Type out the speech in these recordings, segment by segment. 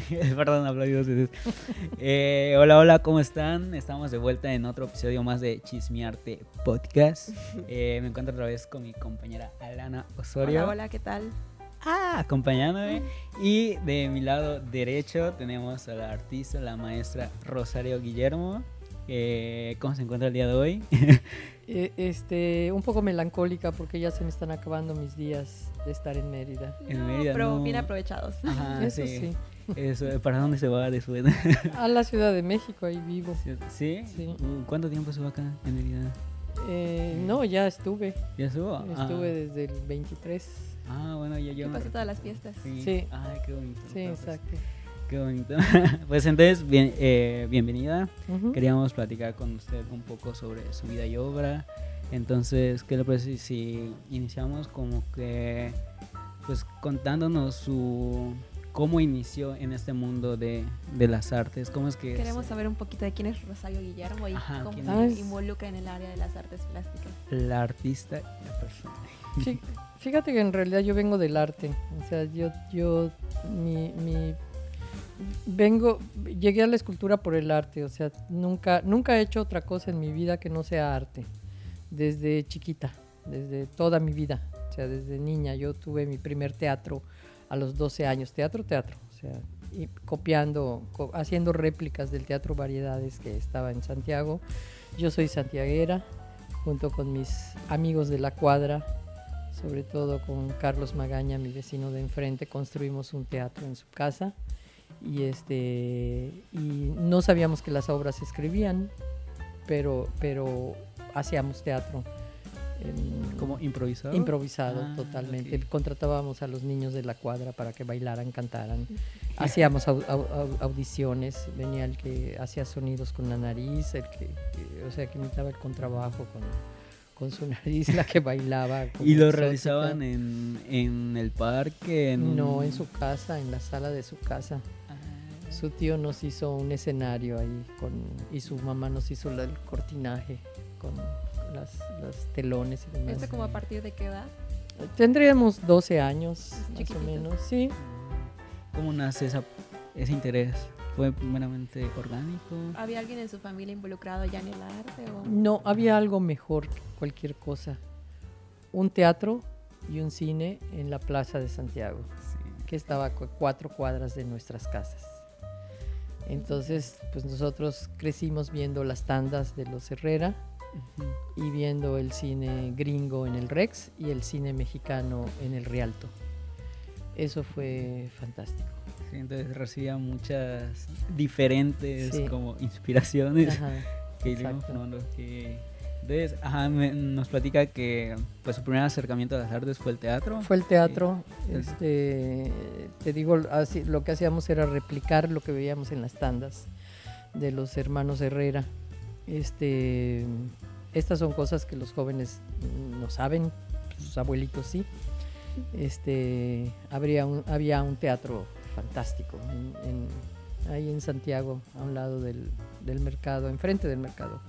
Perdón, hablé dos veces. Eh, hola, hola, ¿cómo están? Estamos de vuelta en otro episodio más de Chismearte Podcast. Eh, me encuentro otra vez con mi compañera Alana Osorio. Hola, hola, ¿qué tal? Ah, acompañándome. Y de mi lado derecho tenemos a la artista, la maestra Rosario Guillermo. Eh, ¿Cómo se encuentra el día de hoy? Eh, este, un poco melancólica porque ya se me están acabando mis días de estar en Mérida. En Mérida, pero no. bien aprovechados. Ajá, Eso sí. sí. Eso, ¿Para dónde se va de su A la Ciudad de México, ahí vivo. ¿Sí? Sí. Uh, ¿Cuánto tiempo estuvo acá en Mérida? Eh, no, ya estuve. ¿Ya estuvo? Ah. Estuve desde el 23. Ah, bueno, ya yo. Pasé todas las fiestas. Sí. Sí. Ay, qué bonito. Sí, Pues, exacto. Qué bonito. pues entonces, bien, eh, bienvenida. Queríamos platicar con usted un poco sobre su vida y obra. Entonces, ¿qué le parece si iniciamos como que, pues, contándonos su cómo inició en este mundo de, de las artes? ¿Cómo es que es? Queremos saber un poquito de quién es Rosario Guillermo y Ajá, cómo ¿quién se es? involucra en el área de las artes plásticas. la artista y la persona? Fí- Fíjate que en realidad yo vengo del arte. O sea, yo, yo, mi, mi- vengo, llegué a la escultura por el arte. O sea, nunca, nunca he hecho otra cosa en mi vida que no sea arte. Desde chiquita, desde toda mi vida. O sea, desde niña. Yo tuve mi primer teatro a los 12 años. Teatro, teatro. O sea, copiando, co- haciendo réplicas del Teatro Variedades que estaba en Santiago. Yo soy santiaguera, junto con mis amigos de la cuadra, sobre todo con Carlos Magaña, mi vecino de enfrente, construimos un teatro en su casa y este y no sabíamos que las obras se escribían, pero pero hacíamos teatro ¿Como improvisado? improvisado Ah, totalmente. ok. Contratábamos a los niños de la cuadra para que bailaran, cantaran. Hacíamos au- au- au- audiciones, venía el que hacía sonidos con la nariz, el que, que- o sea, que imitaba el contrabajo con, con su nariz, la que bailaba. ¿Y lo exótica. realizaban en, en el parque? En un- No, en su casa, en la sala de su casa. Ah. Su tío nos hizo un escenario ahí con, y su mamá nos hizo el cortinaje con las, los telones y demás. ¿Esto como a partir de qué edad? Tendríamos 12 años, más o menos, sí. ¿Cómo nace esa, ese interés? ¿Fue primeramente orgánico? ¿Había alguien en su familia involucrado ya en el arte? O... No, había algo mejor que cualquier cosa. Un teatro y un cine en la Plaza de Santiago, Sí. que estaba a cu- cuatro cuadras de nuestras casas. Entonces, pues nosotros crecimos viendo las tandas de los Herrera Y viendo el cine gringo en el Rex y el cine mexicano en el Rialto. Eso fue fantástico. Sí, entonces recibía muchas diferentes Sí. como inspiraciones Ajá, que formando. que- Entonces, ajá, me- nos platica que pues su primer acercamiento a las artes fue el teatro. Fue el teatro, Sí. este, te digo, así- lo que hacíamos era replicar lo que veíamos en las tandas de los hermanos Herrera. Este, estas son cosas que los jóvenes no saben, sus abuelitos sí. Este, habría había un teatro fantástico ahí en Santiago, a un lado del, mercado, enfrente del mercado.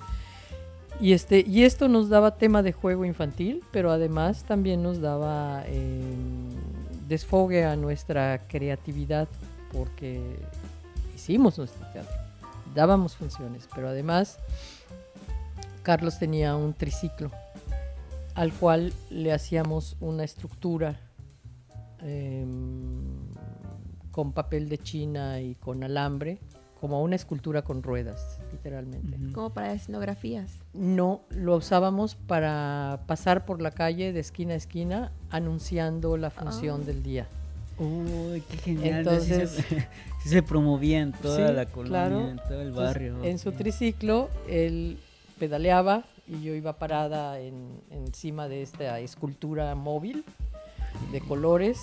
Y, este, y esto nos daba tema de juego infantil, pero además también nos daba eh, desfogue a nuestra creatividad, porque hicimos nuestro teatro, dábamos funciones, pero además Carlos tenía un triciclo al cual le hacíamos una estructura em, con papel de china y con alambre, como una escultura con ruedas, literalmente. Ujú. Como para escenografías. No, lo usábamos para pasar por la calle de esquina a esquina anunciando la función Ah. del día. Uy, qué genial. Entonces- sí, se, promovía en toda Sí, la colonia, claro. en todo el Entonces, barrio. en su triciclo, él pedaleaba y yo iba parada en- encima de esta escultura móvil de colores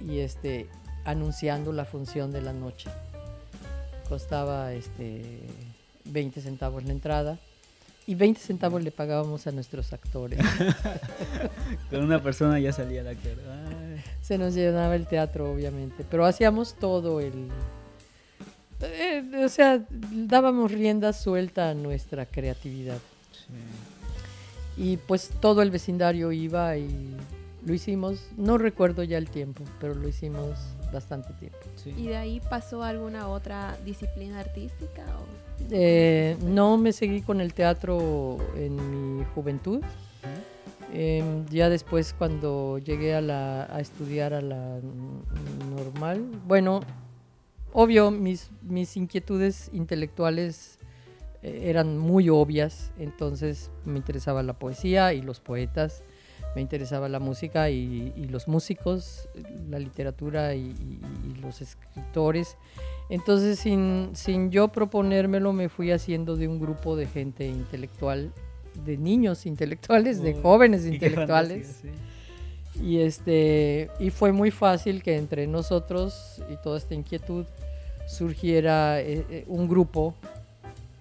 y este anunciando la función de la noche. Costaba este 20 centavos la entrada y 20 centavos le pagábamos a nuestros actores. Con una persona ya salía el actor. Se nos llenaba el teatro, obviamente, pero hacíamos todo el... eh, o sea, dábamos rienda suelta a nuestra creatividad. Sí. Y pues todo el vecindario iba y lo hicimos, no recuerdo ya el tiempo, pero lo hicimos bastante tiempo. Sí. ¿Y de ahí pasó a alguna otra disciplina artística? O Eh, no me seguí con el teatro en mi juventud. Em, ya después cuando llegué a, la, a estudiar a la normal, bueno, obvio, mis, mis inquietudes intelectuales eh, eran muy obvias, entonces me interesaba la poesía y los poetas, me interesaba la música y, y los músicos, la literatura y, y- y los escritores. Entonces, sin, sin yo proponérmelo, me fui haciendo de un grupo de gente intelectual, de niños intelectuales, de jóvenes intelectuales. fantasía, sí. Y este y fue muy fácil que entre nosotros y toda esta inquietud surgiera eh, eh, un grupo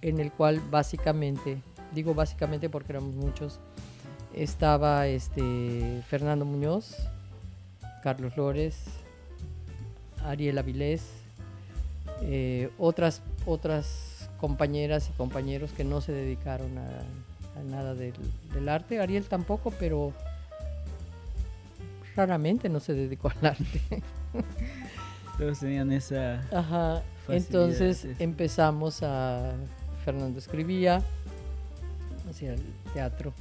en el cual básicamente, digo básicamente porque éramos muchos, estaba este Fernando Muñoz, Carlos Flores, Ariel Avilés, eh, otras otras compañeras y compañeros que no se dedicaron a nada del, del arte. Ariel tampoco, pero raramente no se dedicó al arte. Todos tenían esa... Ajá. Entonces empezamos a. Fernando escribía, hacía el teatro.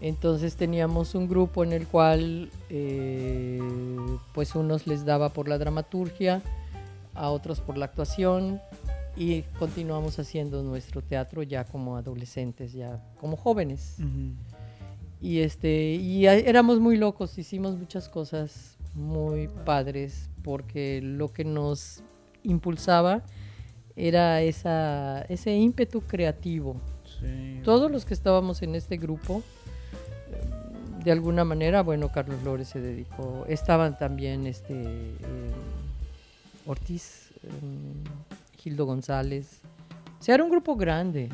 Entonces teníamos un grupo en el cual, eh, pues, unos les daba por la dramaturgia, a otros por la actuación, y continuamos haciendo nuestro teatro ya como adolescentes, ya como jóvenes. Y este y a- éramos muy locos, hicimos muchas cosas muy padres porque lo que nos impulsaba era esa, ese ímpetu creativo. Sí. Todos los que estábamos en este grupo, eh, de alguna manera, bueno, Carlos Flores se dedicó, estaban también este eh, Ortiz, eh, Gildo González. O sea, era un grupo grande,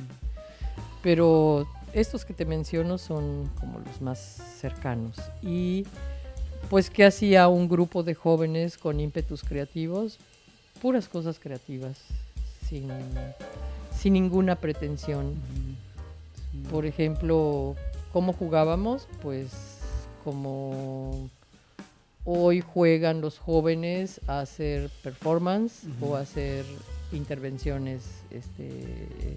pero estos que te menciono son como los más cercanos. Y pues, ¿qué hacía un grupo de jóvenes con ímpetus creativos? Puras cosas creativas, sin, sin ninguna pretensión. Sí. Por ejemplo, ¿cómo jugábamos? Pues como hoy juegan los jóvenes a hacer performance o a hacer intervenciones este, eh,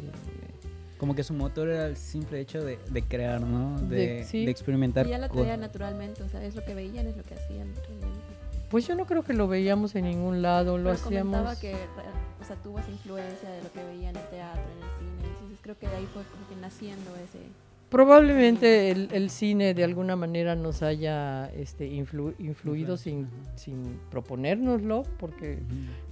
Como que su motor era el simple hecho de, de crear, ¿no? De- De, sí. de experimentar. Y ya la con- traía naturalmente, o sea, es lo que veían, es lo que hacían realmente. Pues yo no creo que lo veíamos en ningún lado, lo Pero comentaba hacíamos... que re- o sea, tuvo esa influencia de lo que veía en el teatro, en el cine, entonces creo que de ahí fue como que naciendo ese... Probablemente el, el cine de alguna manera nos haya este, influ- influido sin, sin proponérnoslo, porque.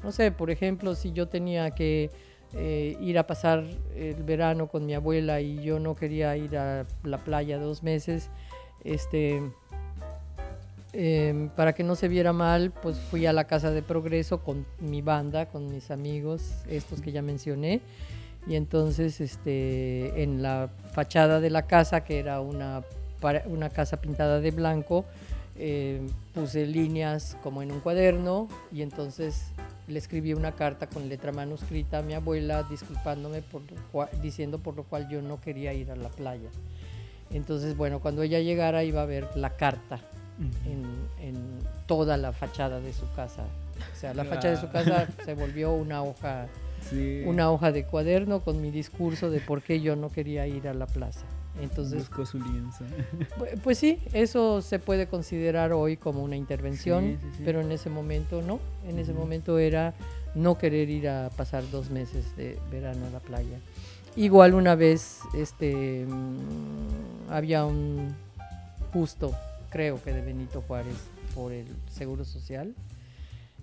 No sé, por ejemplo, si yo tenía que eh, ir a pasar el verano con mi abuela y yo no quería ir a la playa dos meses, este, em, para que no se viera mal, pues fui a la Casa de Progreso con mi banda, con mis amigos, estos que ya mencioné. Y entonces, este, en la fachada de la casa, que era una, una casa pintada de blanco, eh, puse líneas como en un cuaderno y entonces le escribí una carta con letra manuscrita a mi abuela disculpándome por lo diciendo por lo cual yo no quería ir a la playa. Entonces, bueno, cuando ella llegara iba a ver la carta en, en toda la fachada de su casa. O sea, la fachada de su casa se volvió una hoja, Sí. una hoja de cuaderno con mi discurso de por qué yo no quería ir a la plaza. Entonces, Buscó su lienzo. Pu- Pues sí, eso se puede considerar hoy como una intervención, Sí, sí, sí. pero en ese momento no. En ese momento era no querer ir a pasar dos meses de verano a la playa. Igual una vez este, mm, había un justo, creo que de Benito Juárez, por el Seguro Social.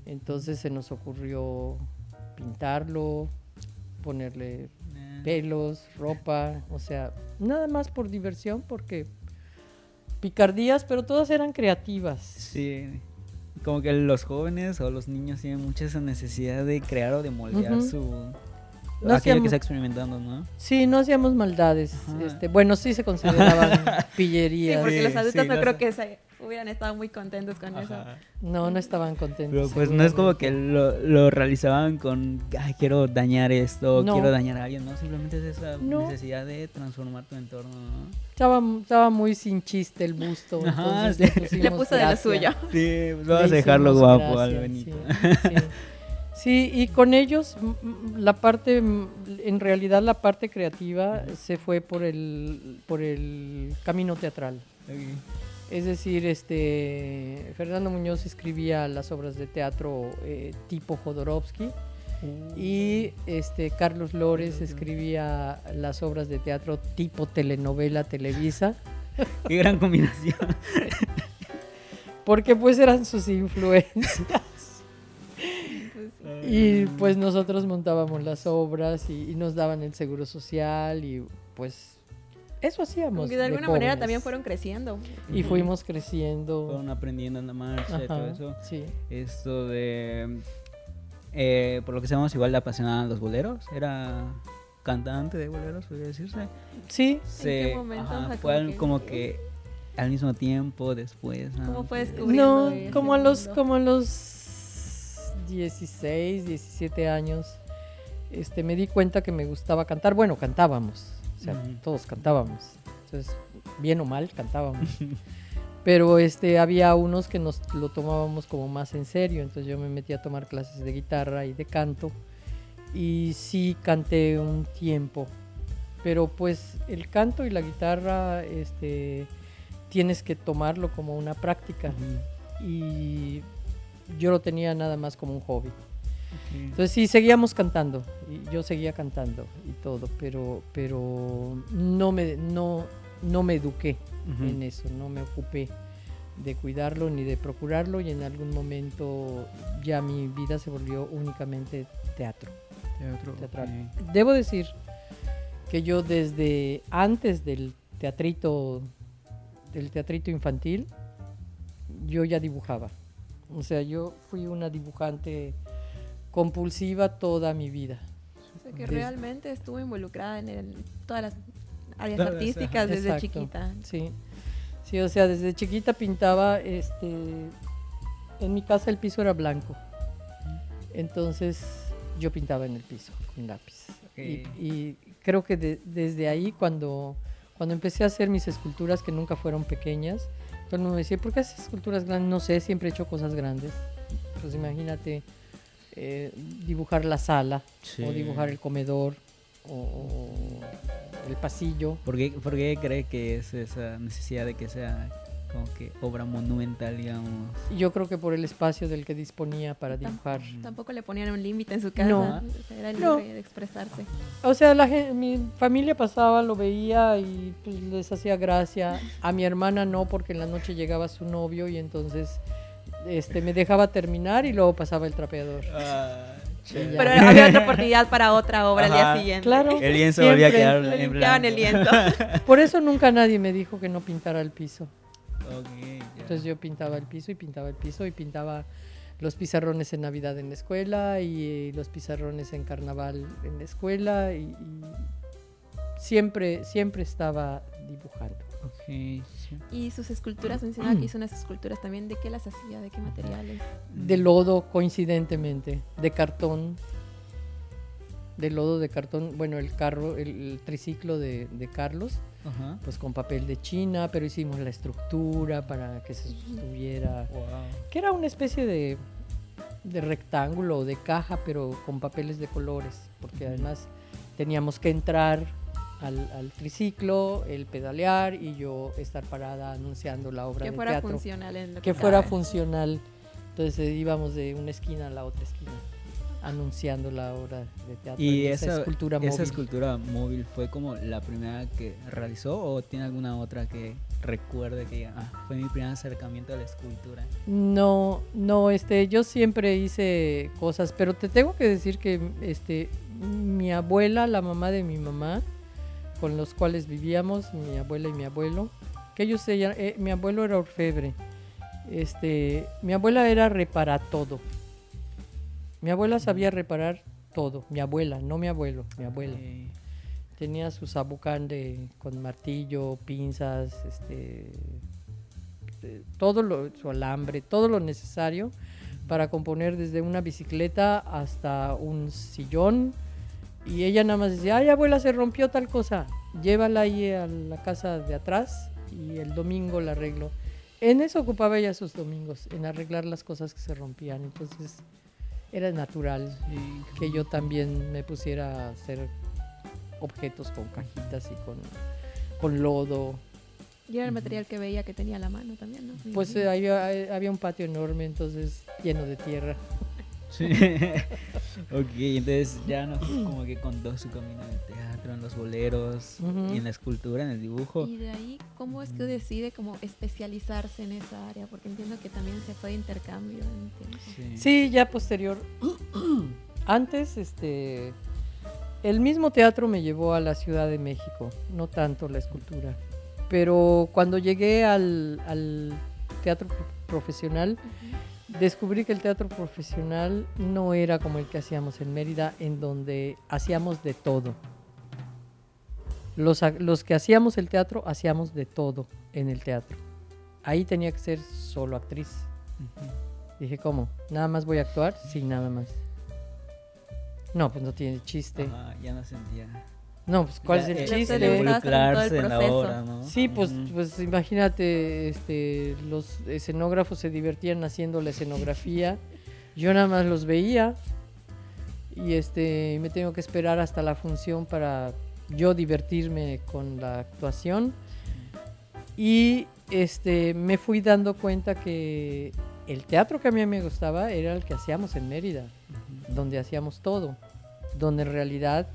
Entonces se nos ocurrió pintarlo, ponerle pelos, ropa, o sea, nada más por diversión, porque picardías, pero todas eran creativas. Sí. Como que los jóvenes o los niños tienen mucha esa necesidad de crear o de moldear Ujú. su... No aquello hacíamos- que está experimentando, ¿no? Sí, no hacíamos maldades. Este, bueno, sí se consideraban Sí, pillerías. porque Sí, los adultos sí, no los- creo que esa Hubieran estado muy contentos con eso. No, no estaban contentos. Pero pues no es como que lo, lo realizaban con, ay, quiero dañar esto, No. quiero dañar a alguien, ¿no? Simplemente es esa No. necesidad de transformar tu entorno, ¿no? Estaba, estaba muy sin chiste el busto. Ajá, entonces sí. le puso de lo suyo. Sí, pues vamos a dejarlo guapo gracia, al Benito. Sí, sí. Sí, y con ellos la parte, en realidad la parte creativa se fue por el, por el camino teatral. Es decir, este Fernando Muñoz escribía las obras de teatro eh, tipo Jodorowsky y este Carlos Lores escribía las obras de teatro tipo telenovela Televisa, Qué gran combinación. porque pues eran sus influencias. Y pues nosotros montábamos las obras y, y nos daban el seguro social y pues eso hacíamos. Aunque de alguna manera jóvenes. también fueron creciendo. Y fuimos creciendo. Fueron aprendiendo en la marcha y todo Ajá, eso. sí. Esto de... eh, por lo que sabemos, igual le apasionaban los boleros. Era cantante de boleros, podría decirse. Sí, Se, momento? ajá, O sea, fue como que- como que al mismo tiempo, después. ¿Cómo fue descubriendo no, como a los como a los 16, 17 años este me di cuenta que me gustaba cantar. Bueno, cantábamos. O sea, todos cantábamos. Entonces, bien o mal cantábamos. Pero este había unos que nos lo tomábamos como más en serio, entonces yo me metí a tomar clases de guitarra y de canto y sí canté un tiempo. Pero pues el canto y la guitarra este tienes que tomarlo como una práctica y yo lo tenía nada más como un hobby. Entonces sí, seguíamos cantando, y yo seguía cantando y todo, pero, pero no, me, no, no me eduqué en eso, no me ocupé de cuidarlo ni de procurarlo y en algún momento ya mi vida se volvió únicamente teatro. Teatro, teatral. Debo decir que yo desde antes del teatrito, del teatrito infantil, yo ya dibujaba. O sea, yo fui una dibujante compulsiva toda mi vida. O sea, que Des- realmente estuvo involucrada en el- todas las áreas Todas, artísticas desde Exacto, chiquita. Sí. Sí, o sea, desde chiquita pintaba, este, en mi casa el piso era blanco. Entonces yo pintaba en el piso con lápiz. Y, Ok. y creo que de- desde ahí cuando, cuando empecé a hacer mis esculturas que nunca fueron pequeñas, todo el mundo me decía, ¿por qué haces esculturas grandes? No sé, siempre he hecho cosas grandes. Pues imagínate eh, dibujar la sala Sí. o dibujar el comedor o, o el pasillo. ¿Por qué, por qué cree que es esa necesidad de que sea como que obra monumental, digamos? Yo creo que por el espacio del que disponía para dibujar. Tampoco le ponían un límite en su casa. No. Era No. libre de expresarse. O sea, la mi familia pasaba, lo veía y pues, les hacía gracia. A mi hermana no, porque en la noche llegaba su novio y entonces este, me dejaba terminar y luego pasaba el trapeador. Ah, chévere. Pero había otra oportunidad para otra obra al Ajá. día siguiente. Claro. El lienzo volvía a quedar en el blanco. lienzo. Por eso nunca nadie me dijo que no pintara el piso. Entonces yo pintaba el piso y pintaba el piso y pintaba los pizarrones en Navidad en la escuela y eh, los pizarrones en Carnaval en la escuela y, y siempre, siempre estaba dibujando. Ok, sí. Y sus esculturas, mencionaba que hizo unas esculturas también. ¿De qué las hacía? ¿De qué materiales? De lodo, coincidentemente, de cartón, de lodo de cartón, bueno, el carro, el, el triciclo de, de Carlos, Ajá. pues con papel de China, pero hicimos la estructura para que se sostuviera, Wow. que era una especie de, de rectángulo o de caja, pero con papeles de colores, porque además teníamos que entrar al, al triciclo, el pedalear y yo estar parada anunciando la obra Que de fuera teatro funcional en lo que que fuera cabe. funcional. Entonces íbamos de una esquina a la otra esquina anunciando la obra de teatro. ¿Y en esa, escultura esa móvil. escultura móvil fue como la primera que realizó o tiene alguna otra que recuerde que ah, fue mi primer acercamiento a la escultura? No, no, este, yo siempre hice cosas, pero te tengo que decir que este, mi abuela, la mamá de mi mamá, con los cuales vivíamos, mi abuela y mi abuelo, que ellos se eh, mi abuelo era orfebre, este, mi abuela era repara todo. Mi abuela sabía reparar todo, mi abuela, no mi abuelo, mi abuela. Tenía su sabucán de, con martillo, pinzas, este, este, todo lo, su alambre, todo lo necesario para componer desde una bicicleta hasta un sillón. Y ella nada más decía, ay abuela, se rompió tal cosa, llévala ahí a la casa de atrás y el domingo la arreglo. En eso ocupaba ella sus domingos, en arreglar las cosas que se rompían. Entonces era natural Sí, que yo también me pusiera a hacer objetos con cajitas y con, con lodo. Y era el material que veía que tenía a la mano también, ¿no? Pues eh, había, había un patio enorme, entonces lleno de tierra. Sí. ok, entonces ya nos como que contó su camino en el teatro, en los boleros, y en la escultura, en el dibujo. Y de ahí, ¿cómo es que decide como especializarse en esa área? Porque entiendo que también se fue de intercambio. Sí. Sí, ya posterior. Antes, este, el mismo teatro me llevó a la Ciudad de México, no tanto la escultura. Pero cuando llegué al, al teatro pro- profesional. Descubrí que el teatro profesional no era como el que hacíamos en Mérida, en donde hacíamos de todo. Los, que hacíamos el teatro, hacíamos de todo en el teatro. Ahí tenía que ser solo actriz. Dije, ¿cómo? ¿Nada más voy a actuar? Sí, nada más. No, pues no tiene chiste. Ajá, ya no sentía. No, pues ¿cuál Ya, es el eh, Ya chiste? se le gustaba estar en involucrarse en la obra, ¿no? Sí, pues, Ujú. pues imagínate, este, los escenógrafos se divertían haciendo la escenografía. Yo nada más los veía y este, me tengo que esperar hasta la función para yo divertirme con la actuación. Y este, me fui dando cuenta que el teatro que a mí me gustaba era el que hacíamos en Mérida Ujú. donde hacíamos todo, donde en realidad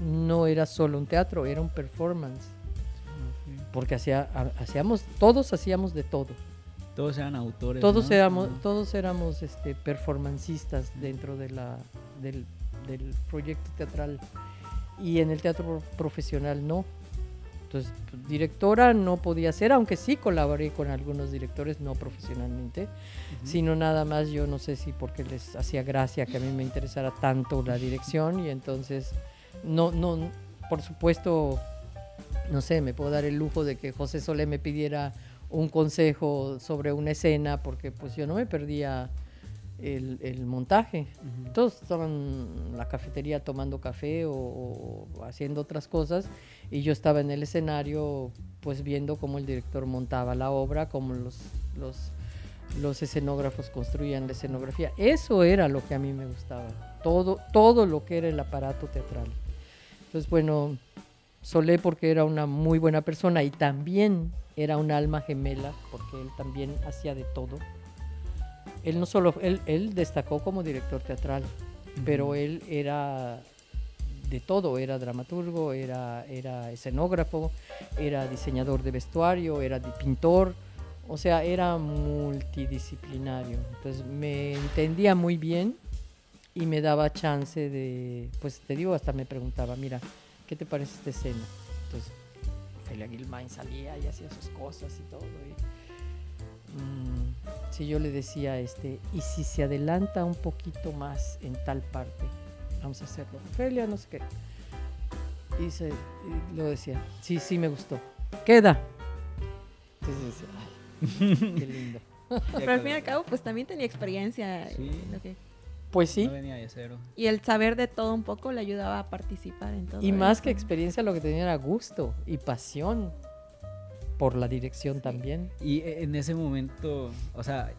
no era solo un teatro, era un performance, Ok. porque hacía, ha- hacíamos, todos hacíamos de todo, Todos eran autores. todos ¿no? éramos, Ujú. todos éramos este, performancistas dentro de la, del, del proyecto teatral y en el teatro pro- profesional no. Entonces, directora no podía ser, aunque sí colaboré con algunos directores, no profesionalmente, Ujú. sino nada más yo no sé si porque les hacía gracia que a mí me interesara tanto la dirección y entonces no no por supuesto no sé me puedo dar el lujo de que José Solé me pidiera un consejo sobre una escena porque pues yo no me perdía el, el montaje Ujú. todos estaban en la cafetería tomando café o, o haciendo otras cosas y yo estaba en el escenario pues viendo cómo el director montaba la obra, cómo los, los, los escenógrafos construían la escenografía. Eso era lo que a mí me gustaba, todo, todo lo que era el aparato teatral. Entonces bueno, Solé porque era una muy buena persona y también era un alma gemela porque él también hacía de todo. Él no solo, él, él destacó como director teatral, pero Ujú. él era de todo, era dramaturgo, era, era escenógrafo, era diseñador de vestuario, era de pintor, o sea, era multidisciplinario. Entonces me entendía muy bien y me daba chance de, pues te digo, hasta me preguntaba, mira, ¿qué te parece esta escena? Entonces, Ophelia Gilmain salía y hacía sus cosas y todo. Y, mm, si yo le decía, este, y si se adelanta un poquito más en tal parte, vamos a hacerlo. Ophelia, no sé qué. Y, se, y lo decía, sí, sí me gustó. Queda. Entonces decía, ay, qué lindo. Pero al fin y al cabo, pues también tenía experiencia. Sí. en lo que- Pues sí. No venía de cero. Y el saber de todo un poco le ayudaba a participar en todo. Y más que experiencia, lo que tenía era gusto y pasión por la dirección también. Y e- en ese momento, o sea,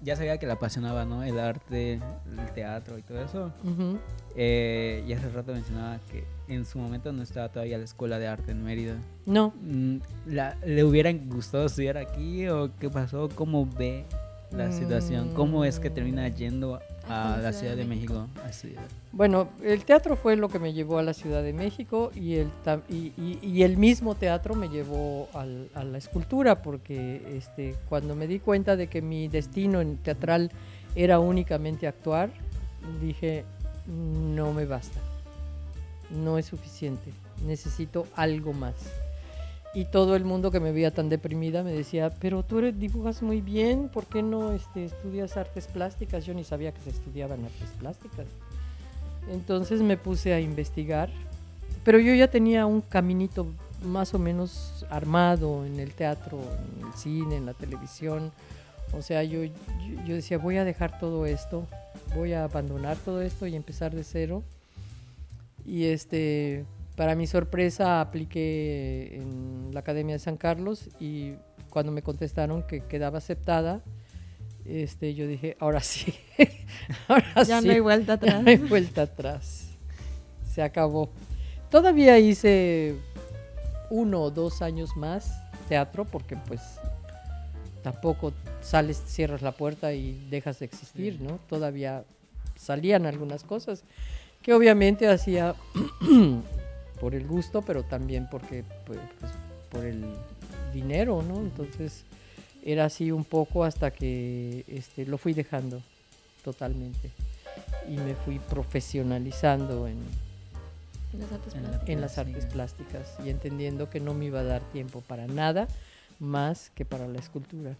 ya sabía que le apasionaba, ¿no? El arte, el teatro y todo eso. Ujú. Eh, y hace rato mencionaba que en su momento no estaba todavía la escuela de arte en Mérida. No, Mm, la- ¿Le hubiera gustado estudiar aquí o qué pasó? ¿Cómo ve la situación? ¿Cómo es que termina Mm. yendo Hasta a la Ciudad de México? Bueno, el teatro fue lo que me llevó a la Ciudad de México y el, y, y- y el mismo teatro me llevó al- a la escultura porque este, cuando me di cuenta de que mi destino en teatral era únicamente actuar, dije, no me basta, no es suficiente, necesito algo más. Y todo el mundo que me veía tan deprimida me decía, pero tú dibujas muy bien, ¿por qué no este, estudias artes plásticas? Yo ni sabía que se estudiaban artes plásticas. Entonces me puse a investigar, pero yo ya tenía un caminito más o menos armado en el teatro, en el cine, en la televisión. O sea, yo, yo, yo decía, voy a dejar todo esto, voy a abandonar todo esto y empezar de cero. Y este, para mi sorpresa, apliqué en la Academia de San Carlos y cuando me contestaron que quedaba aceptada, este, yo dije, ahora sí, ahora Ya sí. no hay vuelta Ya atrás. no hay vuelta atrás. Se acabó. Todavía hice uno o dos años más teatro porque pues tampoco sales, cierras la puerta y dejas de existir. ¿no? Todavía salían algunas cosas que obviamente hacía por el gusto, pero también porque pues, pues, por el dinero, ¿no? Entonces era así un poco hasta que este, lo fui dejando totalmente y me fui profesionalizando en, En las artes plásticas. en las artes Sí. plásticas y entendiendo que no me iba a dar tiempo para nada más que para la escultura.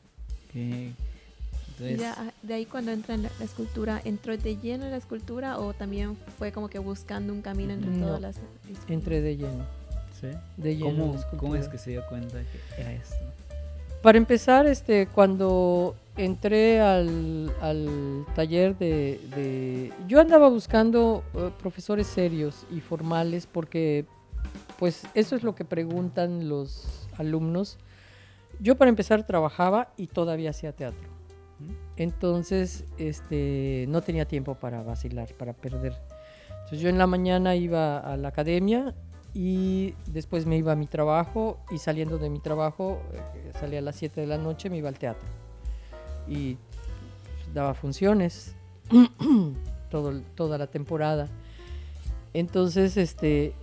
Ok. Y Entonces, ya, ah, de ahí cuando entra en la, la escultura, ¿entró de lleno en la escultura o también fue como que buscando un camino entre No, todas las disciplinas? Entré de lleno, ¿sí? de lleno. en la ¿Cómo, ¿Cómo es que se dio cuenta que era esto? Para empezar, este, cuando entré al, al taller de, de- Yo andaba buscando eh, profesores serios y formales porque, pues, eso es lo que preguntan los alumnos. Yo para empezar trabajaba y todavía hacía teatro. Entonces, este, no tenía tiempo para vacilar, para perder. Entonces yo en la mañana iba a la academia y después me iba a mi trabajo y saliendo de mi trabajo, eh, salía a las 7 de la noche, me iba al teatro. Y daba funciones todo, toda la temporada. Entonces, este,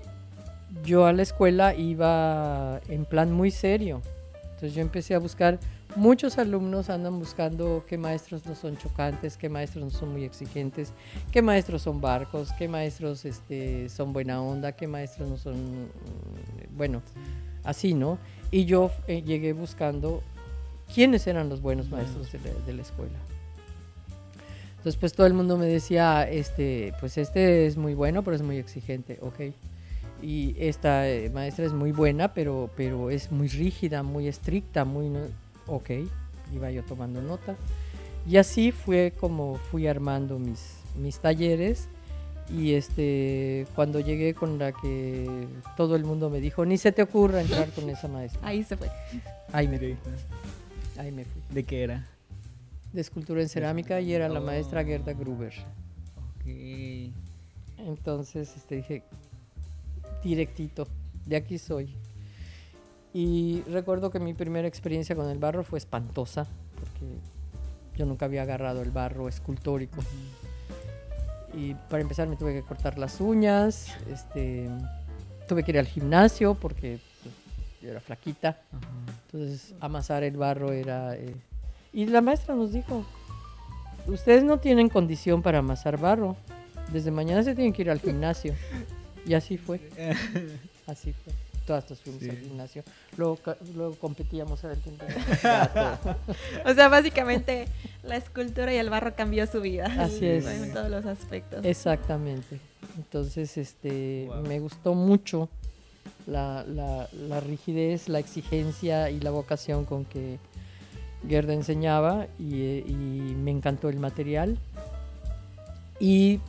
yo a la escuela iba en plan muy serio. Entonces yo empecé a buscar, muchos alumnos andan buscando qué maestros no son chocantes, qué maestros no son muy exigentes, qué maestros son barcos, qué maestros este, son buena onda, qué maestros no son, mm, bueno, así, ¿no? Y yo eh, llegué buscando quiénes eran los buenos maestros de la, de la escuela. Entonces, pues todo el mundo me decía, este, pues este es muy bueno, pero es muy exigente, ok. Y esta eh, maestra es muy buena, pero, pero es muy rígida, muy estricta, muy, no- ok. Iba yo tomando nota. Y así fue como fui armando mis, mis talleres. Y este, cuando llegué con la que todo el mundo me dijo, ni se te ocurra entrar con esa maestra. Ahí se fue. Ahí me fui, ahí me fui. ¿De qué era? De escultura en cerámica y era la maestra Oh. Gerda Gruber. Ok. Entonces este, dije, directito, de aquí soy. Y recuerdo que mi primera experiencia con el barro fue espantosa, porque yo nunca había agarrado el barro escultórico. Y para empezar me tuve que cortar las uñas, este, tuve que ir al gimnasio porque pues, yo era flaquita. Ajá. Entonces, amasar el barro era... eh, Y la maestra nos dijo, ustedes no tienen condición para amasar barro. Desde mañana se tienen que ir al gimnasio. Y así fue, así fue. Todas nos fuimos Sí. al gimnasio. Luego, luego competíamos a ver quién tenía. O sea, básicamente la escultura y el barro cambió su vida. Así es. En todos los aspectos. Exactamente. Entonces, este, Wow. me gustó mucho la, la- la rigidez, la exigencia y la vocación con que Gerda enseñaba y, eh, y me encantó el material. Y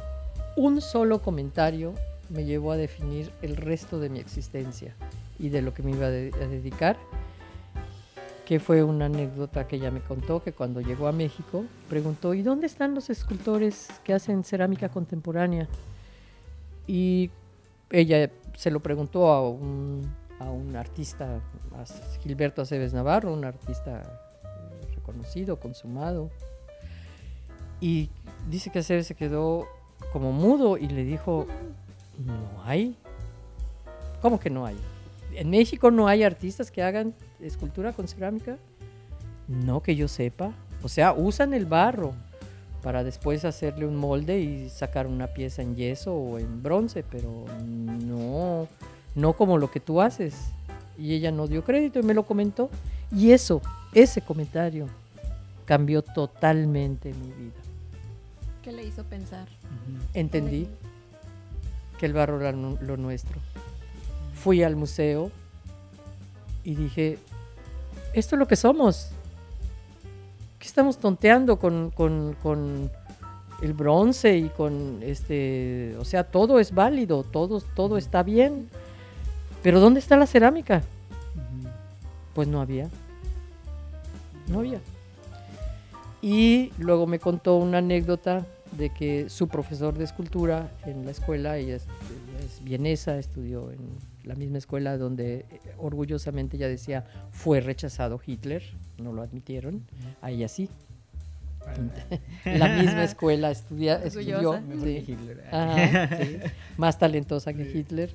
un solo comentario me llevó a definir el resto de mi existencia y de lo que me iba a, de- a dedicar, que fue una anécdota que ella me contó, que cuando llegó a México preguntó, ¿y dónde están los escultores que hacen cerámica contemporánea? Y ella se lo preguntó a un, a un artista, a Gilberto Aceves Navarro, un artista eh, reconocido, consumado. Y dice que Aceves se quedó como mudo y le dijo, no hay. ¿Cómo que no hay? ¿En México no hay artistas que hagan escultura con cerámica? No que yo sepa. O sea, usan el barro para después hacerle un molde y sacar una pieza en yeso o en bronce, pero no, no como lo que tú haces. Y ella no dio crédito y me lo comentó. Y eso, ese comentario, cambió totalmente mi vida. ¿Qué le hizo pensar? Entendí que el barro era lo nuestro. Fui al museo Y dije, esto es lo que somos. ¿Qué estamos tonteando con, con, con el bronce y con este, o sea, todo es válido, todo, todo está bien. Pero ¿dónde está la cerámica? Pues no había. No había. Y luego me contó una anécdota de que su profesor de escultura en la escuela, ella es, ella es vienesa, estudió en la misma escuela donde eh, orgullosamente ella decía fue rechazado Hitler, no lo admitieron, a ella sí. La misma escuela estudia, estudió, sí. Hitler. Ajá, sí, más talentosa que Sí. Hitler.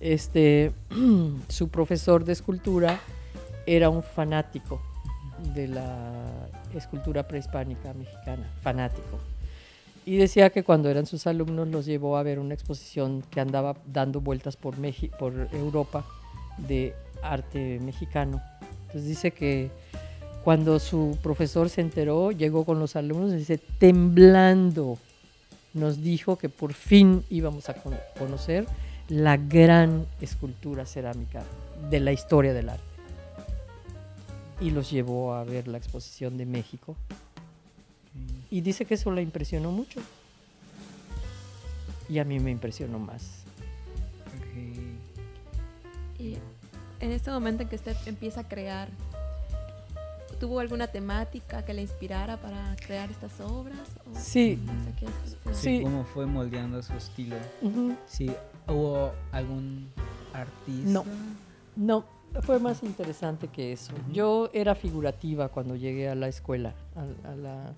Este, su profesor de escultura era un fanático de la escultura prehispánica mexicana, fanático. Y decía que cuando eran sus alumnos los llevó a ver una exposición que andaba dando vueltas por, Meji- por Europa de arte mexicano. Entonces dice que cuando su profesor se enteró, llegó con los alumnos y dice, temblando, nos dijo que por fin íbamos a con- conocer la gran escultura cerámica de la historia del arte. Y los llevó a ver la exposición de México. Y dice que eso la impresionó mucho. Y a mí me impresionó más. Ok. Y en este momento en que usted empieza a crear, ¿tuvo alguna temática que le inspirara para crear estas obras? ¿O Sí, no sé qué fue? Sí. Cómo fue moldeando su estilo. Sí, hubo algún artista. No. no, fue más interesante que eso. Yo era figurativa cuando llegué a la escuela. a- a la-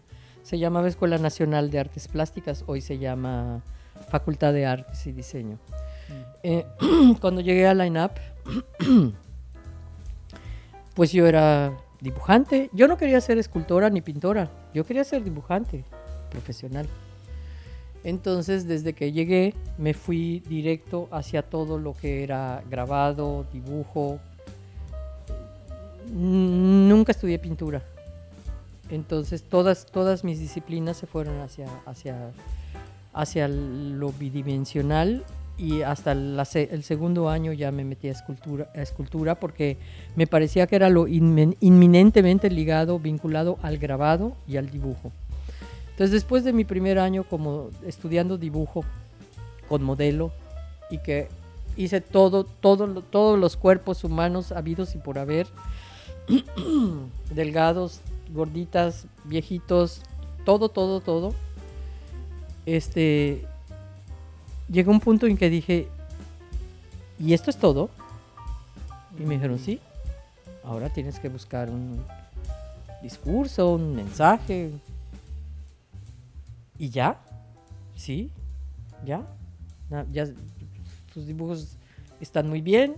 se llamaba Escuela Nacional de Artes Plásticas, hoy se llama Facultad de Artes y Diseño. Mm. Eh, cuando llegué a la INAP, pues yo era dibujante. Yo no quería ser escultora ni pintora, yo quería ser dibujante profesional. Entonces, desde que llegué, me fui directo hacia todo lo que era grabado, dibujo. Nunca estudié pintura. Entonces, todas, todas mis disciplinas se fueron hacia, hacia, hacia lo bidimensional y hasta la el segundo año ya me metí a escultura, a escultura porque me parecía que era lo inmen- inminentemente ligado, vinculado al grabado y al dibujo. Entonces después de mi primer año como estudiando dibujo con modelo y que hice todo, todo, todos los cuerpos humanos habidos y por haber, delgados, gorditas, viejitos, todo, todo, todo, este, llegó un punto en que dije, ¿y esto es todo? Y me dijeron, sí, ahora tienes que buscar un discurso, un mensaje. ¿Y ya? ¿Sí? ¿Ya? Ya tus dibujos están muy bien.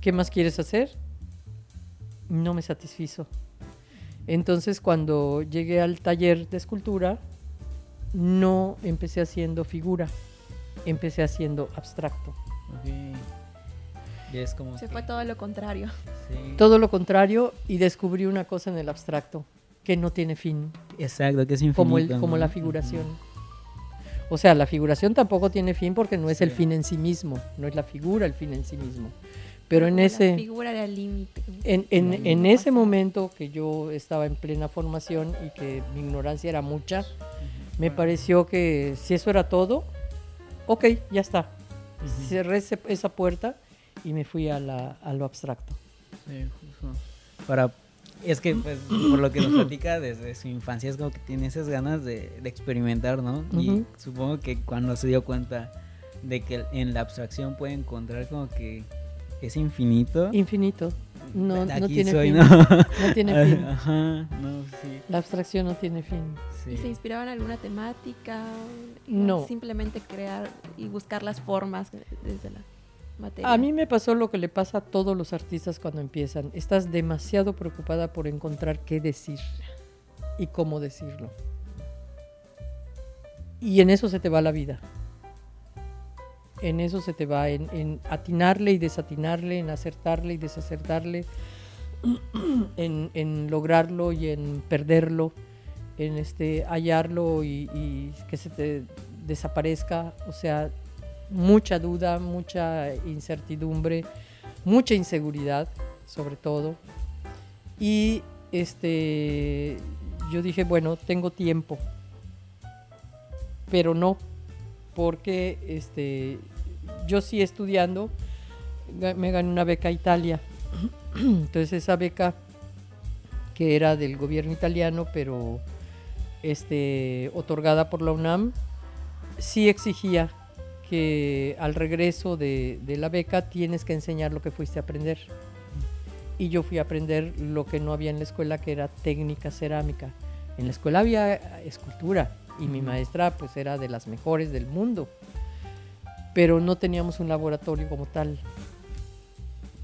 ¿Qué más quieres hacer? No me satisfizo. Entonces cuando llegué al taller de escultura, no empecé haciendo figura, empecé haciendo abstracto. Y es como. Se que- fue todo lo contrario. sí. Todo lo contrario y descubrí una cosa en el abstracto que no tiene fin, Exacto, que es infinito. como, el, como ¿no? la figuración. O sea, la figuración tampoco tiene fin porque no es el fin en sí mismo, no es la figura el fin en sí mismo. Pero en ese, figura límite. en, en- en ese momento que yo estaba en plena formación y que mi ignorancia era mucha, me pareció que si eso era todo, ok, ya está. ujú. Cerré ese- esa puerta y me fui a, la- a lo abstracto. Sí, justo. Para. Es que, pues, por lo que nos platica desde su infancia, es como que tiene esas ganas de, de experimentar, ¿no? Y Ujú. supongo que cuando se dio cuenta de que en la abstracción puede encontrar como que es infinito. Infinito. No, no tiene soy, fin. ¿no? No tiene fin. Ajá, no, sí. La abstracción no tiene fin. sí. ¿Y se inspiraban en alguna temática? No. Simplemente crear y buscar las formas desde la materia. A mí me pasó lo que le pasa a todos los artistas cuando empiezan. Estás demasiado preocupada por encontrar qué decir y cómo decirlo. Y en eso se te va la vida. En eso se te va, en, atinarle y desatinarle, en acertarle y desacertarle, en, en lograrlo y en perderlo, en este hallarlo y, y que se te desaparezca. O sea, mucha duda, mucha incertidumbre, mucha inseguridad, sobre todo. Y este, yo dije, bueno, tengo tiempo, pero no, porque este, yo sí estudiando, me gané una beca a Italia. Entonces esa beca que era del gobierno italiano, pero este, otorgada por la UNAM, sí exigía que al regreso de, de la beca tienes que enseñar lo que fuiste a aprender. Y yo fui a aprender lo que no había en la escuela, que era técnica cerámica. En la escuela había escultura y mi maestra pues era de las mejores del mundo. Pero no teníamos un laboratorio como tal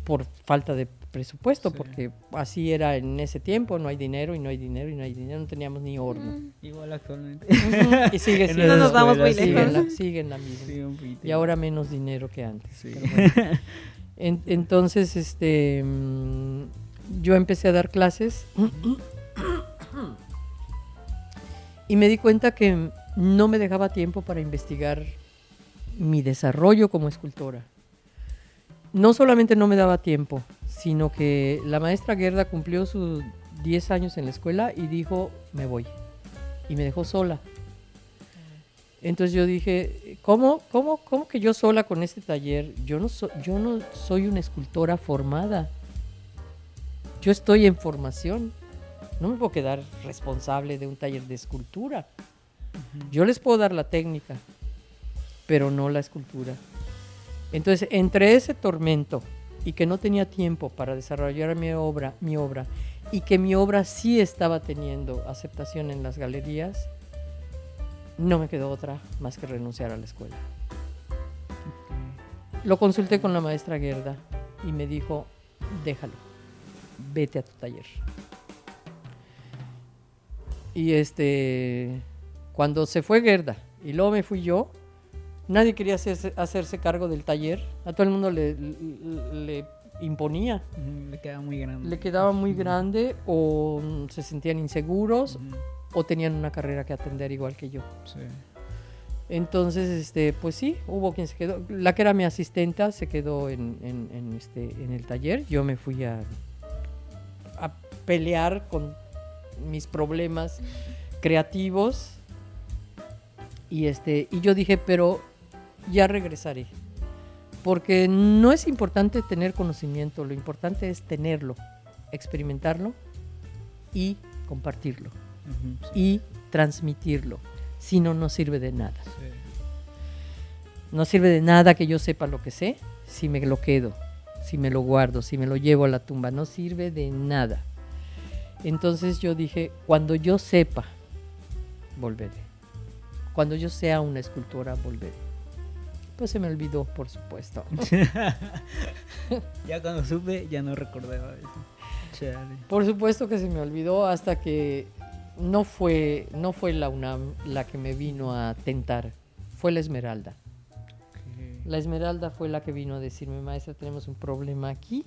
por falta de presupuesto, Sí. porque así era en ese tiempo, no hay dinero y no hay dinero y no hay dinero, no teníamos ni horno. Mm, Igual actualmente. Y sigue En siendo. No nos vamos muy sigue en lejos. la- sigue en la misma. Sí, un poquito. Y ahora menos dinero que antes. Sí. pero bueno. En- entonces, este, mm, yo empecé a dar clases y me di cuenta que no me dejaba tiempo para investigar mi desarrollo como escultora. No solamente no me daba tiempo, sino que la maestra Gerda cumplió sus 10 años en la escuela y dijo, me voy. Y me dejó sola. Entonces yo dije, ¿cómo, cómo, cómo que yo sola con este taller? Yo no, so- yo no soy una escultora formada. Yo estoy en formación. No me puedo quedar responsable de un taller de escultura. Yo les puedo dar la técnica, pero no la escultura. Entonces, entre ese tormento y que no tenía tiempo para desarrollar mi obra, mi obra, y que mi obra sí estaba teniendo aceptación en las galerías, no me quedó otra más que renunciar a la escuela. Lo consulté con la maestra Gerda y me dijo, déjalo, vete a tu taller. Y este, cuando se fue Gerda y luego me fui yo, nadie quería hacerse, hacerse cargo del taller. A todo el mundo le, le- le imponía. Le queda muy grande. Le quedaba muy grande o mm, se sentían inseguros o tenían una carrera que atender igual que yo. Sí. Entonces, este, pues sí, hubo quien se quedó. La que era mi asistenta se quedó en, en- en, este, en el taller. Yo me fui a, a pelear con mis problemas creativos. Y, este, y yo dije, pero ya regresaré. Porque no es importante tener conocimiento, lo importante es tenerlo, experimentarlo y compartirlo sí, y transmitirlo. Si no, no sirve de nada. sí. No sirve de nada que yo sepa lo que sé si me lo quedo, si me lo guardo, si me lo llevo a la tumba. No sirve de nada. Entonces yo dije, cuando yo sepa, volveré. Cuando yo sea una escultora, volveré. Pues se me olvidó, por supuesto. Ya cuando supe, ya no recordaba eso. Chale. Por supuesto que se me olvidó hasta que no fue, no fue la UNAM la que me vino a tentar, fue la Esmeralda. La Esmeralda fue la que vino a decirme, maestra, tenemos un problema aquí,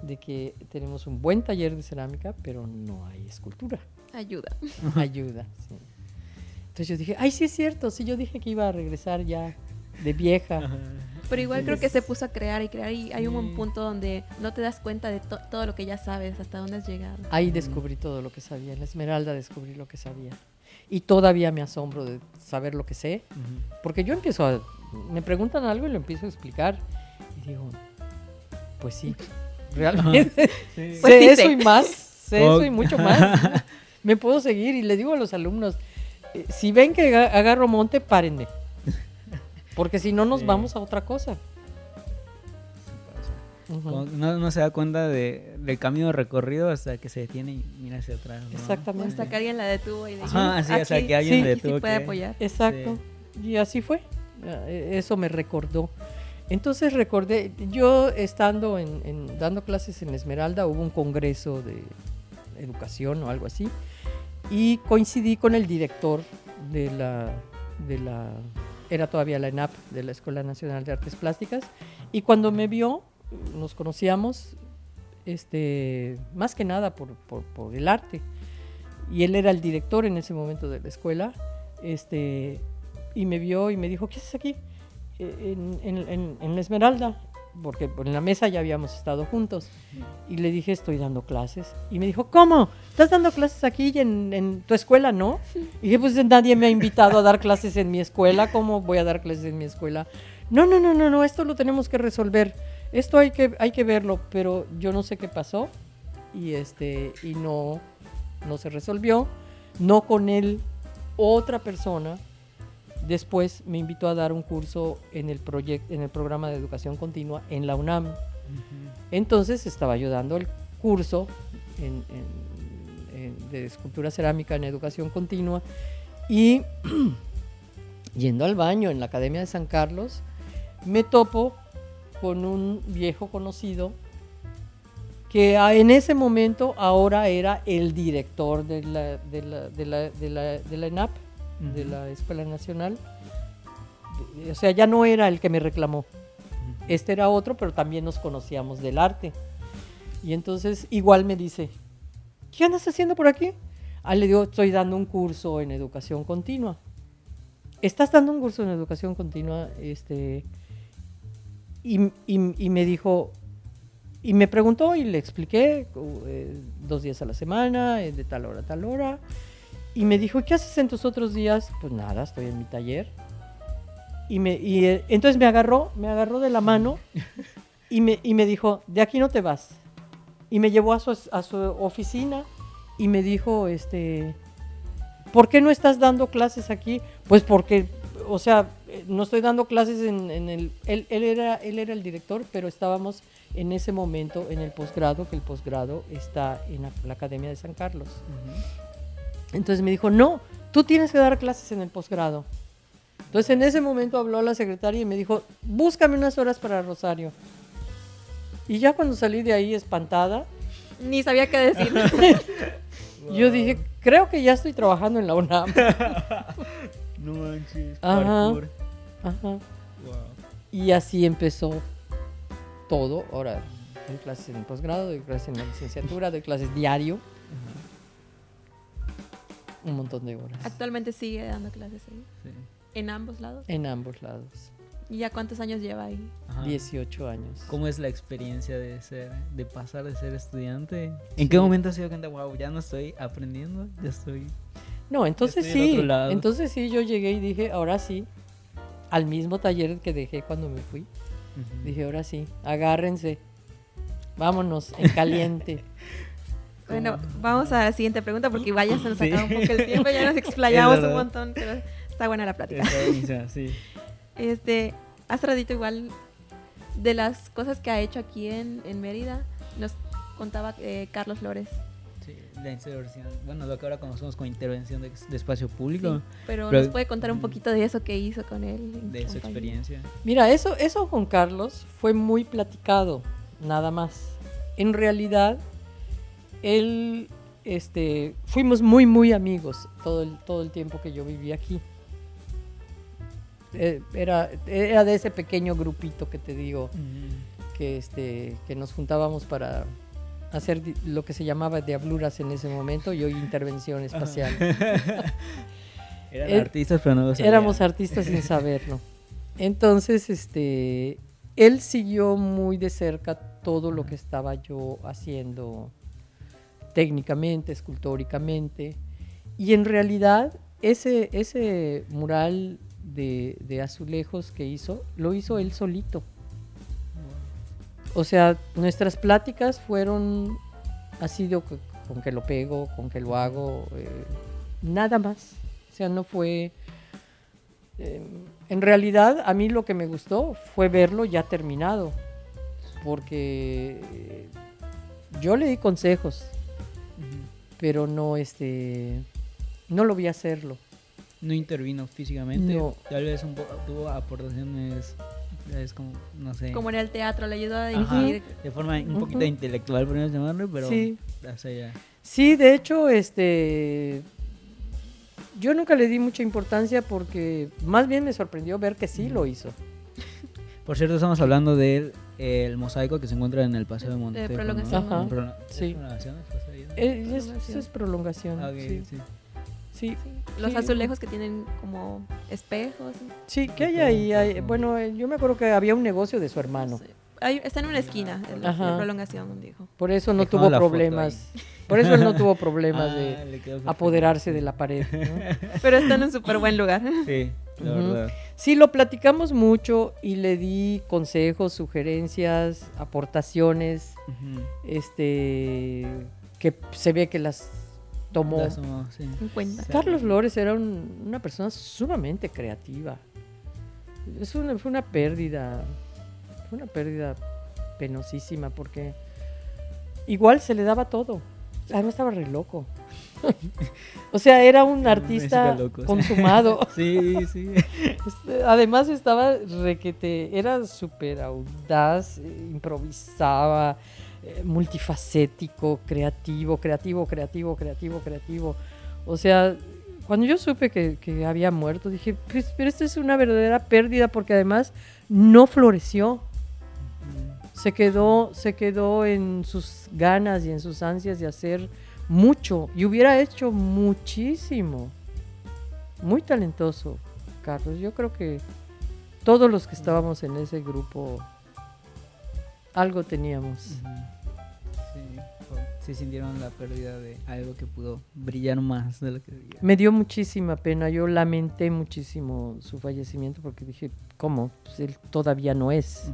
de que tenemos un buen taller de cerámica, pero no hay escultura. Ayuda. Ayuda. sí. Entonces yo dije, ay, sí es cierto, sí, yo dije que iba a regresar ya de vieja. Ajá. Pero igual creo que se puso a crear y crear y hay un punto donde no te das cuenta de to- todo lo que ya sabes, hasta dónde has llegado. Ahí descubrí todo lo que sabía, en la Esmeralda descubrí lo que sabía. Y todavía me asombro de saber lo que sé, Ujú. porque yo empiezo a... Me preguntan algo y lo empiezo a explicar y digo, pues sí, realmente Sí. Pues sé sí eso sé. y más, sé Ok. eso y mucho más. Me puedo seguir y le digo a los alumnos, eh, si ven que aga- agarro monte, párenme. Porque si no nos Sí. vamos a otra cosa. No, no se da cuenta de, del camino recorrido hasta que se detiene y mira hacia atrás. Exactamente. hasta que alguien la detuvo y dijo, Ajá, sí, "Aquí que alguien Sí, le sí puede que- apoyar. Exacto. Y así fue. Eh, Eso me recordó. Entonces recordé, yo estando en, en- dando clases en Esmeralda, hubo un congreso de educación o algo así, y coincidí con el director de la, de la, era todavía la ENAP, de la Escuela Nacional de Artes Plásticas, y cuando me vio, nos conocíamos, este, más que nada por, por- por el arte, y él era el director en ese momento de la escuela, este, y me vio y me dijo, ¿qué haces aquí? "Eh, En, en- en- en la Esmeralda. Porque en la mesa ya habíamos estado juntos. Y le dije, estoy dando clases. Y me dijo, ¿cómo? ¿Estás dando clases aquí y en, en tu escuela, no? Y dije, pues nadie me ha invitado a dar clases en mi escuela. ¿Cómo voy a dar clases en mi escuela? No, no, no, no, no, esto lo tenemos que resolver. Esto hay que, hay que verlo, pero yo no sé qué pasó. Y, este, y no, no se resolvió. No con él, otra persona Después me invitó a dar un curso en el, en el programa de educación continua en la UNAM. Entonces estaba yo dando el curso de escultura cerámica en educación continua y yendo al baño en la Academia de San Carlos, me topo con un viejo conocido que en ese momento ahora era el director de la, de la, de la, de la, de la ENAP de la Escuela Nacional. O sea, ya no era el que me reclamó. Este era otro, pero también nos conocíamos del arte. Y entonces igual me dice, ¿qué andas haciendo por aquí? Ah, le digo, estoy dando un curso en educación continua. ¿Estás dando un curso en educación continua? Este, y, y, me dijo, y me preguntó y le expliqué, eh, dos días a la semana, eh, de tal hora a tal hora. Y me dijo, ¿qué haces en tus otros días? Pues nada, estoy en mi taller. Y, me, y eh, entonces me agarró, me agarró de la mano y me, y me dijo, de aquí no te vas. Y me llevó a su, a su oficina y me dijo, este, ¿por qué no estás dando clases aquí? Pues porque, o sea, eh, no estoy dando clases en, en el... Él, él, era, él era el director, pero estábamos en ese momento en el posgrado, que el posgrado está en la, Academia de San Carlos. Entonces me dijo, no, tú tienes que dar clases en el posgrado. Entonces en ese momento habló la secretaria y me dijo, búscame unas horas para Rosario. Y ya cuando salí de ahí espantada, ni sabía qué decir. Yo dije, creo que ya estoy trabajando en la UNAM. no manches. Ajá. Ajá. Y así empezó todo. Ahora doy clases en el posgrado, doy clases en la licenciatura, doy clases diario un montón de horas. Actualmente sigue dando clases ahí. Sí. ¿En ambos lados? En ambos lados. ¿Y ya cuántos años lleva ahí? 18 años. ¿Cómo es la experiencia de ser, de pasar de ser estudiante? ¿En qué momento has sido cuenta, wow, ya no estoy aprendiendo, ya estoy... No, entonces sí, entonces sí, yo llegué y dije, ahora sí, al mismo taller que dejé cuando me fui. Dije, ahora sí, agárrense, vámonos, en caliente. Bueno, vamos a la siguiente pregunta porque vaya se nos acaba un poco el tiempo, ya nos explayamos un montón, pero está buena la plática. sí. Este, hace ratito igual de las cosas que ha hecho aquí en, en Mérida, nos contaba eh, Carlos Flores. Sí, la intervención, bueno, lo que ahora conocemos como intervención de, espacio público. pero, nos puede contar un poquito de eso que hizo con él. De su experiencia. Mira, eso, eso con Carlos fue muy platicado, nada más. En realidad, él, este, fuimos muy, muy amigos todo el, todo el tiempo que yo viví aquí. Eh, era, era de ese pequeño grupito que te digo, que, este, que nos juntábamos para hacer lo que se llamaba diabluras en ese momento y hoy intervención espacial. Eran artistas, pero no lo Éramos artistas sin saberlo. Entonces, este, él siguió muy de cerca todo lo que estaba yo haciendo técnicamente, escultóricamente. Y en realidad ese, ese mural de, azulejos que hizo, lo hizo él solito. O sea, nuestras pláticas fueron así de con que lo pego, con que lo hago, eh, nada más. O sea, no fue... Em, en realidad a mí lo que me gustó fue verlo ya terminado, porque yo le di consejos pero no este no lo vi hacerlo. No intervino físicamente. Tal vez un poco tuvo aportaciones es como, no sé. Como en el teatro, le ayudó a dirigir. de forma un poquito intelectual, por llamarlo, pero sí. Sí, de hecho, este. Yo nunca le di mucha importancia porque más bien me sorprendió ver que sí lo hizo. Por cierto, estamos hablando del el mosaico que se encuentra en el Paseo de Monte. De prolongación. sí. Eh, eso es prolongación. Ah, sí. Sí. Los azulejos que tienen como espejos. Sí, que hay ahí? Bueno, eh, yo me acuerdo que había un negocio de su hermano. Está en una esquina, en la, prolongación, dijo. Por eso no tuvo problemas. Por eso él no tuvo problemas Ah, de apoderarse de la pared. ¿no? Pero está en un súper buen lugar. Sí, la verdad. Sí, lo platicamos mucho y le di consejos, sugerencias, aportaciones, este, que se ve que las tomó. Las tomó, sí. En cuenta. Sí. Carlos Lores era un- una persona sumamente creativa. Es una, fue una pérdida, fue una pérdida penosísima porque igual se le daba todo. Además estaba re loco. o sea, era un artista loco, consumado. Sí, sí. Este, Además estaba requete, era súper audaz, eh, improvisaba, eh, multifacético, creativo, creativo, creativo, creativo, creativo. O sea, cuando yo supe que, que había muerto, dije, pues, pero esto es una verdadera pérdida porque además no floreció. Se quedó, se quedó en sus ganas y en sus ansias de hacer mucho y hubiera hecho muchísimo. Muy talentoso, Carlos. Yo creo que todos los que estábamos en ese grupo algo teníamos. Sí, sintieron la pérdida de algo que pudo brillar más de lo que brillaba. Me dio muchísima pena. Yo lamenté muchísimo su fallecimiento porque dije, ¿cómo? Pues él todavía no es.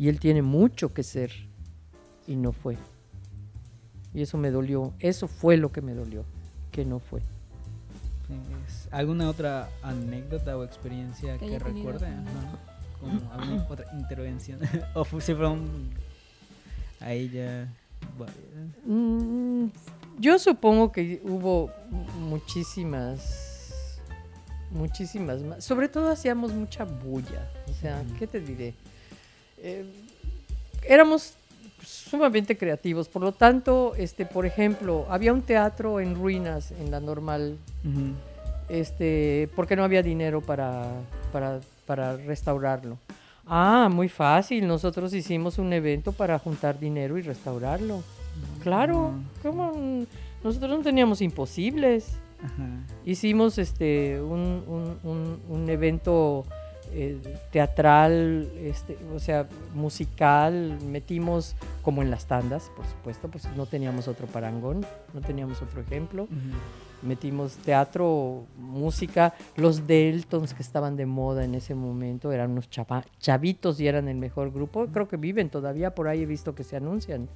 Y él tiene mucho que ser. Y no fue. Y eso me dolió. Eso fue lo que me dolió. Que no fue. ¿Alguna otra anécdota o experiencia Que que, recuerde? Como alguna otra intervención. o si fueron a ella. Mm, yo supongo que hubo muchísimas, muchísimas más. Sobre todo hacíamos mucha bulla. O sea. ¿qué te diré? Eh, éramos sumamente creativos. Por lo tanto, este, por ejemplo, había un teatro en ruinas en la normal, Ujú. este, porque no había dinero para, para, para restaurarlo. Ah, muy fácil. Nosotros hicimos un evento para juntar dinero y restaurarlo. Claro. ¿cómo? Nosotros no teníamos imposibles. Hicimos este un, un- un- un evento eh, teatral, este, o sea, musical, metimos como en las tandas, por supuesto, pues no teníamos otro parangón, no teníamos otro ejemplo. Metimos teatro, música, los Deltons que estaban de moda en ese momento, eran unos chava- chavitos y eran el mejor grupo. Creo que viven todavía, por ahí he visto que se anuncian.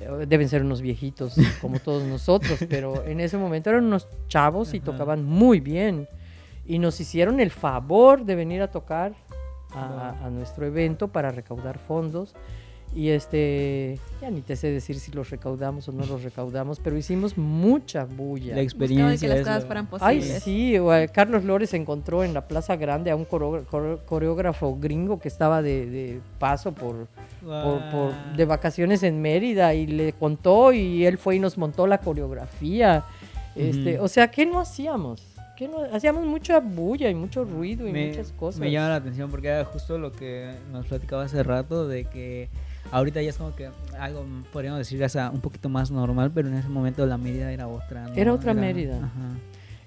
Eh, Deben ser unos viejitos como todos nosotros, pero en ese momento eran unos chavos y tocaban muy bien. Y nos hicieron el favor de venir a tocar a, a nuestro evento para recaudar fondos. Y este, ya ni te sé decir si los recaudamos o no los recaudamos, pero hicimos mucha bulla. La experiencia. que las cosas fueran Ay, posibles. sí, o a Carlos Lores encontró en la Plaza Grande a un coreógrafo gringo que estaba de, de paso por, por- por- de vacaciones en Mérida y le contó y él fue y nos montó la coreografía. Este, Ujú. O sea, ¿qué no hacíamos? ¿Qué no? Hacíamos mucha bulla y mucho ruido y me, muchas cosas. me llama la atención porque era justo lo que nos platicaba hace rato de que ahorita ya es como que algo, podríamos decir, sea, un poquito más normal, pero en ese momento la Mérida era otra. ¿no? Era otra Mérida. Ajá.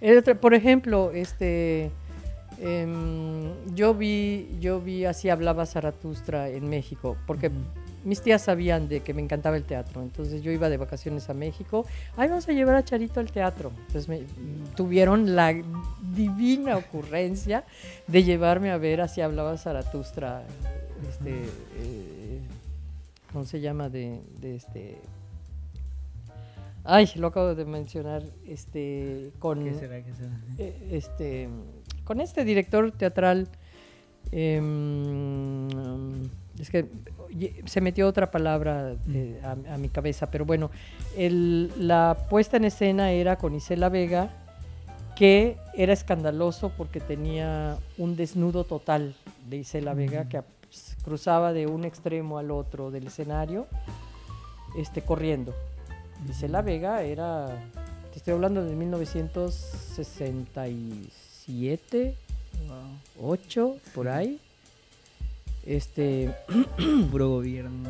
Era otra- por ejemplo, este, em, yo vi, yo vi así hablaba Zaratustra en México, porque. Mis tías sabían de que me encantaba el teatro, entonces yo iba de vacaciones a México, ay vamos a llevar a Charito al teatro, entonces me, tuvieron la divina ocurrencia de llevarme a ver así hablaba Zaratustra, este, eh, ¿cómo se llama? De, de este, ay, lo acabo de mencionar, este, con ¿Qué será? ¿Qué será? eh, este, con este director teatral, em, es que se metió otra palabra eh, a, a mi cabeza, pero bueno, el- la puesta en escena era con Isela Vega, que era escandaloso porque tenía un desnudo total de Isela Vega que pues, cruzaba de un extremo al otro del escenario, este, corriendo. Isela Vega era, te estoy hablando de 1967, Wow. 8, por ahí. Este, Puro gobierno.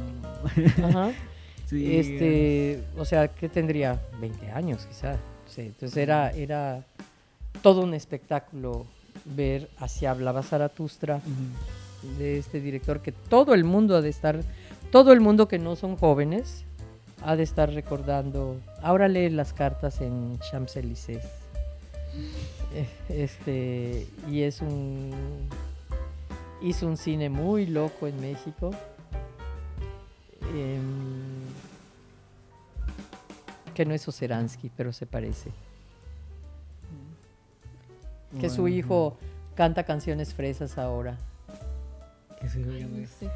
ajá, sí. este, o sea, ¿qué tendría? 20 años quizás. Sí, entonces era, era todo un espectáculo ver hacia hablaba Zaratustra de este director que todo el mundo ha de estar, todo el mundo que no son jóvenes, ha de estar recordando. Ahora lee las cartas en Champs-Élysées. Eh, Este, y es un. Hizo un cine muy loco en México. Em, que no es Oceransky, pero se parece. Que su hijo canta canciones fresas ahora. que se oye No sé.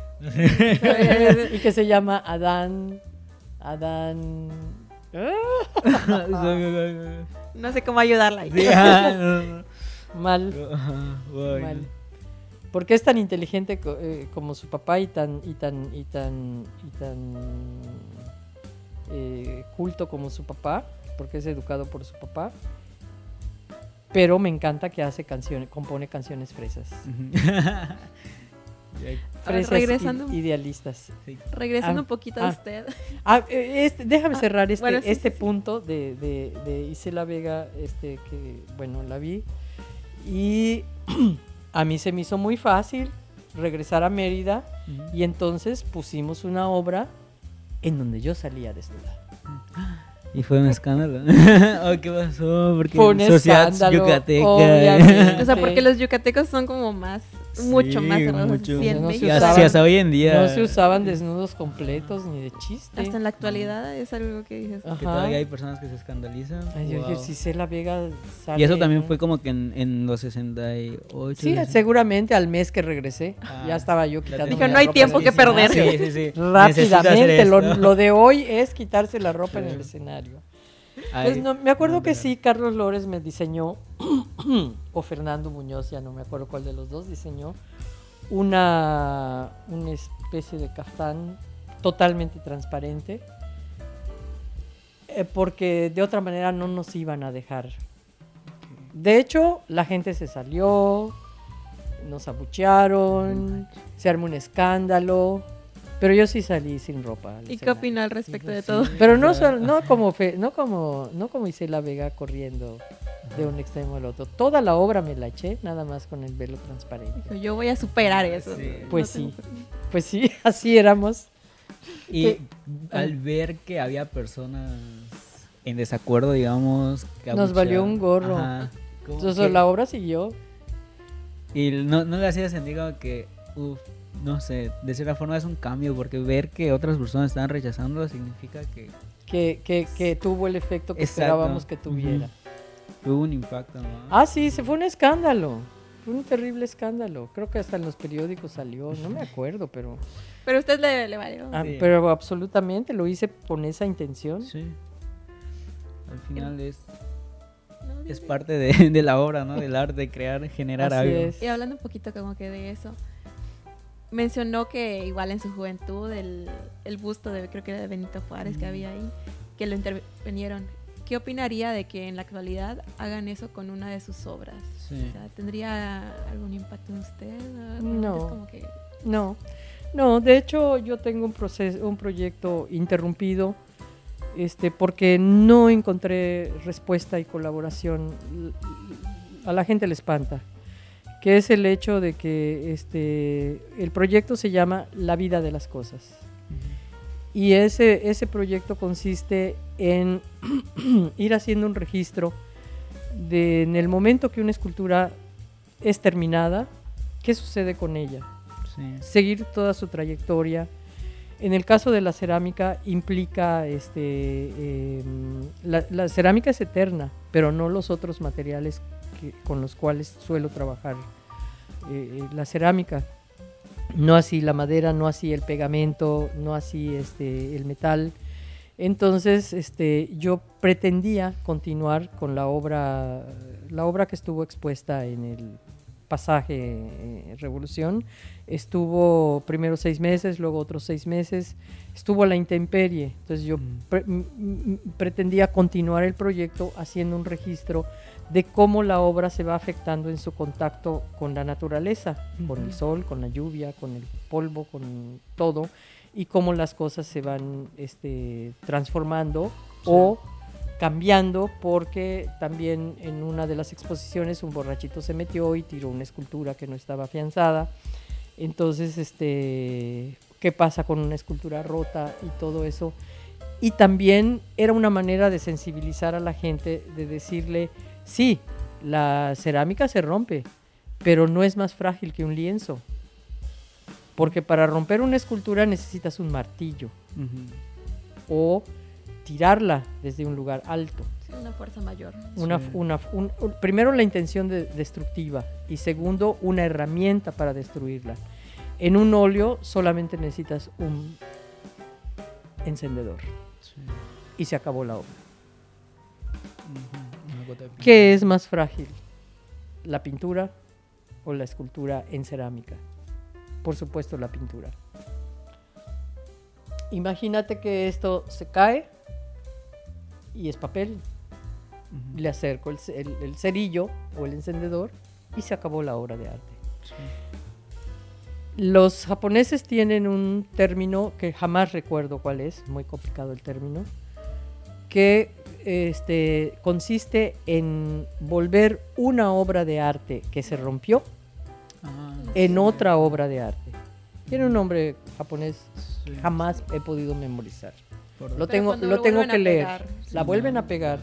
y que se llama Adán. Adán. No sé cómo ayudarla. ahí. Sí, ah, no, no. Mal, mal. Porque es tan inteligente eh, como su papá y tan y tan y tan y tan eh, culto como su papá, porque es educado por su papá. Pero me encanta que hace canciones, compone canciones fresas. Ahora, Fresas regresando. i- idealistas. sí. Regresando Ah, un poquito ah. a usted. Ah, eh, este- déjame Ah, cerrar este, bueno, sí, este sí, sí. punto de, de, de Isela Vega, este, que, bueno, la vi. Y a mí se me hizo muy fácil regresar a Mérida y entonces pusimos una obra en donde yo salía desnuda. Y fue un escándalo. oh, ¿Qué pasó? Porque Fue un sociedad escándalo, yucateca. obviamente. O sea, porque los yucatecos son como más, mucho más Sí, cerrados. mucho. Sí, en No hasta hoy en día. No se usaban desnudos completos ni de chiste. Hasta en la actualidad es algo que dices. Que todavía hay personas que se escandalizan. Ay, yo dije, Wow. si Isela Vega sale Y eso también fue como que en, en los 68. Sí, ¿no? seguramente al mes que regresé, Ah, ya estaba yo la quitando. la no hay tiempo que perder. Sí, sí, rápidamente. Lo, lo de hoy es quitarse la ropa en el escenario. Pues no, me acuerdo que sí, Carlos Lores me diseñó, o Fernando Muñoz, ya no me acuerdo cuál de los dos, diseñó una, una especie de caftán totalmente transparente, eh, porque de otra manera no nos iban a dejar. De hecho, la gente se salió, nos abuchearon, se armó un escándalo, pero yo sí salí sin ropa. ¿Y qué opina al respecto de Sí. todo? Pero no, no como fe- no como no como Isela Vega corriendo de un extremo al otro. Toda la obra me la eché, nada más con el velo transparente. Dijo, yo voy a superar eso. Sí. Pues No sí. tengo- Pues sí, así éramos. Y que- al ver que había personas en desacuerdo, digamos, que Nos valió un gorro. ajá, Entonces que- la obra siguió. Y no, no le hacía sentido que, uf, no sé, de cierta forma es un cambio, porque ver que otras personas están rechazando significa que Que, que, que tuvo el efecto que Exacto. esperábamos que tuviera. tuvo un impacto, ¿no? Ah, sí, se fue un escándalo. Fue un terrible escándalo. Creo que hasta en los periódicos salió, no me acuerdo, pero Pero a usted le, le valió. ah, Sí. pero absolutamente lo hice con esa intención. Sí. Al final es, es parte de, de la obra, ¿no? Del arte, crear, generar Así algo. es. Y hablando un poquito como que de eso, mencionó que igual en su juventud el, el busto de, creo que era de Benito Juárez que había ahí, que lo intervinieron. ¿Qué opinaría de que en la actualidad hagan eso con una de sus obras? Sí. O sea, ¿Tendría algún impacto en usted? No. Es como que No, no, de hecho yo tengo un proceso, un proyecto interrumpido, este, porque no encontré respuesta y colaboración. A la gente le espanta, que es el hecho de que este, el proyecto se llama La vida de las cosas. Y ese, ese proyecto consiste en ir haciendo un registro de en el momento que una escultura es terminada, qué sucede con ella Sí. seguir toda su trayectoria. En el caso de la cerámica implica, este, em, la, la cerámica es eterna, pero no los otros materiales que- con los cuales suelo trabajar eh, eh, la cerámica. No así la madera, no así el pegamento, no así este, el metal. Entonces, este, yo pretendía continuar con la obra, la obra que estuvo expuesta en el pasaje eh, Revolución. Estuvo primero seis meses, luego otros seis meses. Estuvo a la intemperie. Entonces yo Mm. pre- pretendía continuar el proyecto haciendo un registro de cómo la obra se va afectando en su contacto con la naturaleza, con el sol, con la lluvia, con el polvo, con todo, y cómo las cosas se van este, transformando o cambiando, porque también en una de las exposiciones un borrachito se metió y tiró una escultura que no estaba afianzada. Entonces, este, ¿qué pasa con una escultura rota y todo eso? Y también era una manera de sensibilizar a la gente, de decirle, sí, la cerámica se rompe, pero no es más frágil que un lienzo. Porque para romper una escultura necesitas un martillo o tirarla desde un lugar alto. una fuerza mayor. Una, una, primero la intención de, destructiva y segundo una herramienta para destruirla. En un óleo solamente necesitas un encendedor y se acabó la obra. ¿Qué es más frágil? ¿La pintura o la escultura en cerámica? Por supuesto la pintura. Imagínate que esto se cae y es papel. Le acerco el, cerillo o el encendedor y se acabó la obra de arte. Los japoneses tienen un término que jamás recuerdo cuál es, muy complicado el término, que este, consiste en volver una obra de arte que se rompió ah, en otra obra de arte. Tiene un nombre japonés, jamás he podido memorizar. Lo tengo, lo tengo que leer. la vuelven a pegar.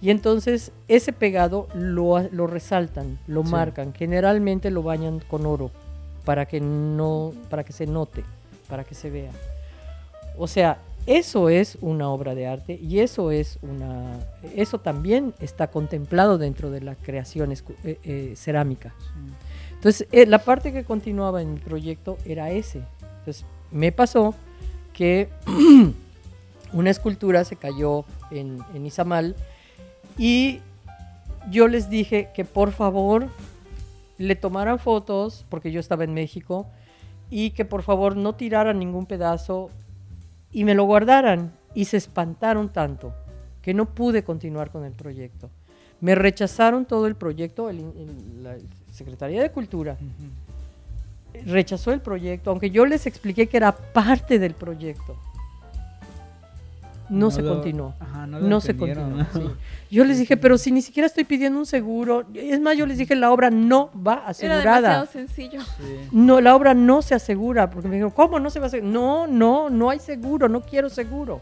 Y entonces ese pegado lo, lo resaltan, lo marcan. Generalmente lo bañan con oro para que no, para que se note, para que se vea. O sea, eso es una obra de arte y eso es una, eso también está contemplado dentro de la creación eh, eh, cerámica. Entonces, eh, la parte que continuaba en mi proyecto era ese. Entonces, me pasó que una escultura se cayó en, en Izamal y yo les dije que por favor le tomaran fotos, porque yo estaba en México, y que por favor no tiraran ningún pedazo y me lo guardaran. Y se espantaron tanto que no pude continuar con el proyecto. Me rechazaron todo el proyecto, la Secretaría de Cultura. Rechazó el proyecto, aunque yo les expliqué que era parte del proyecto no, se continuó. no, se continuó. Yo les dije, pero si ni siquiera estoy pidiendo un seguro, es más, yo les dije, la obra no va asegurada. Era demasiado sencillo. No, la obra no se asegura, porque me dijeron, ¿cómo no se va a asegurar? No, no, no hay seguro, no quiero seguro.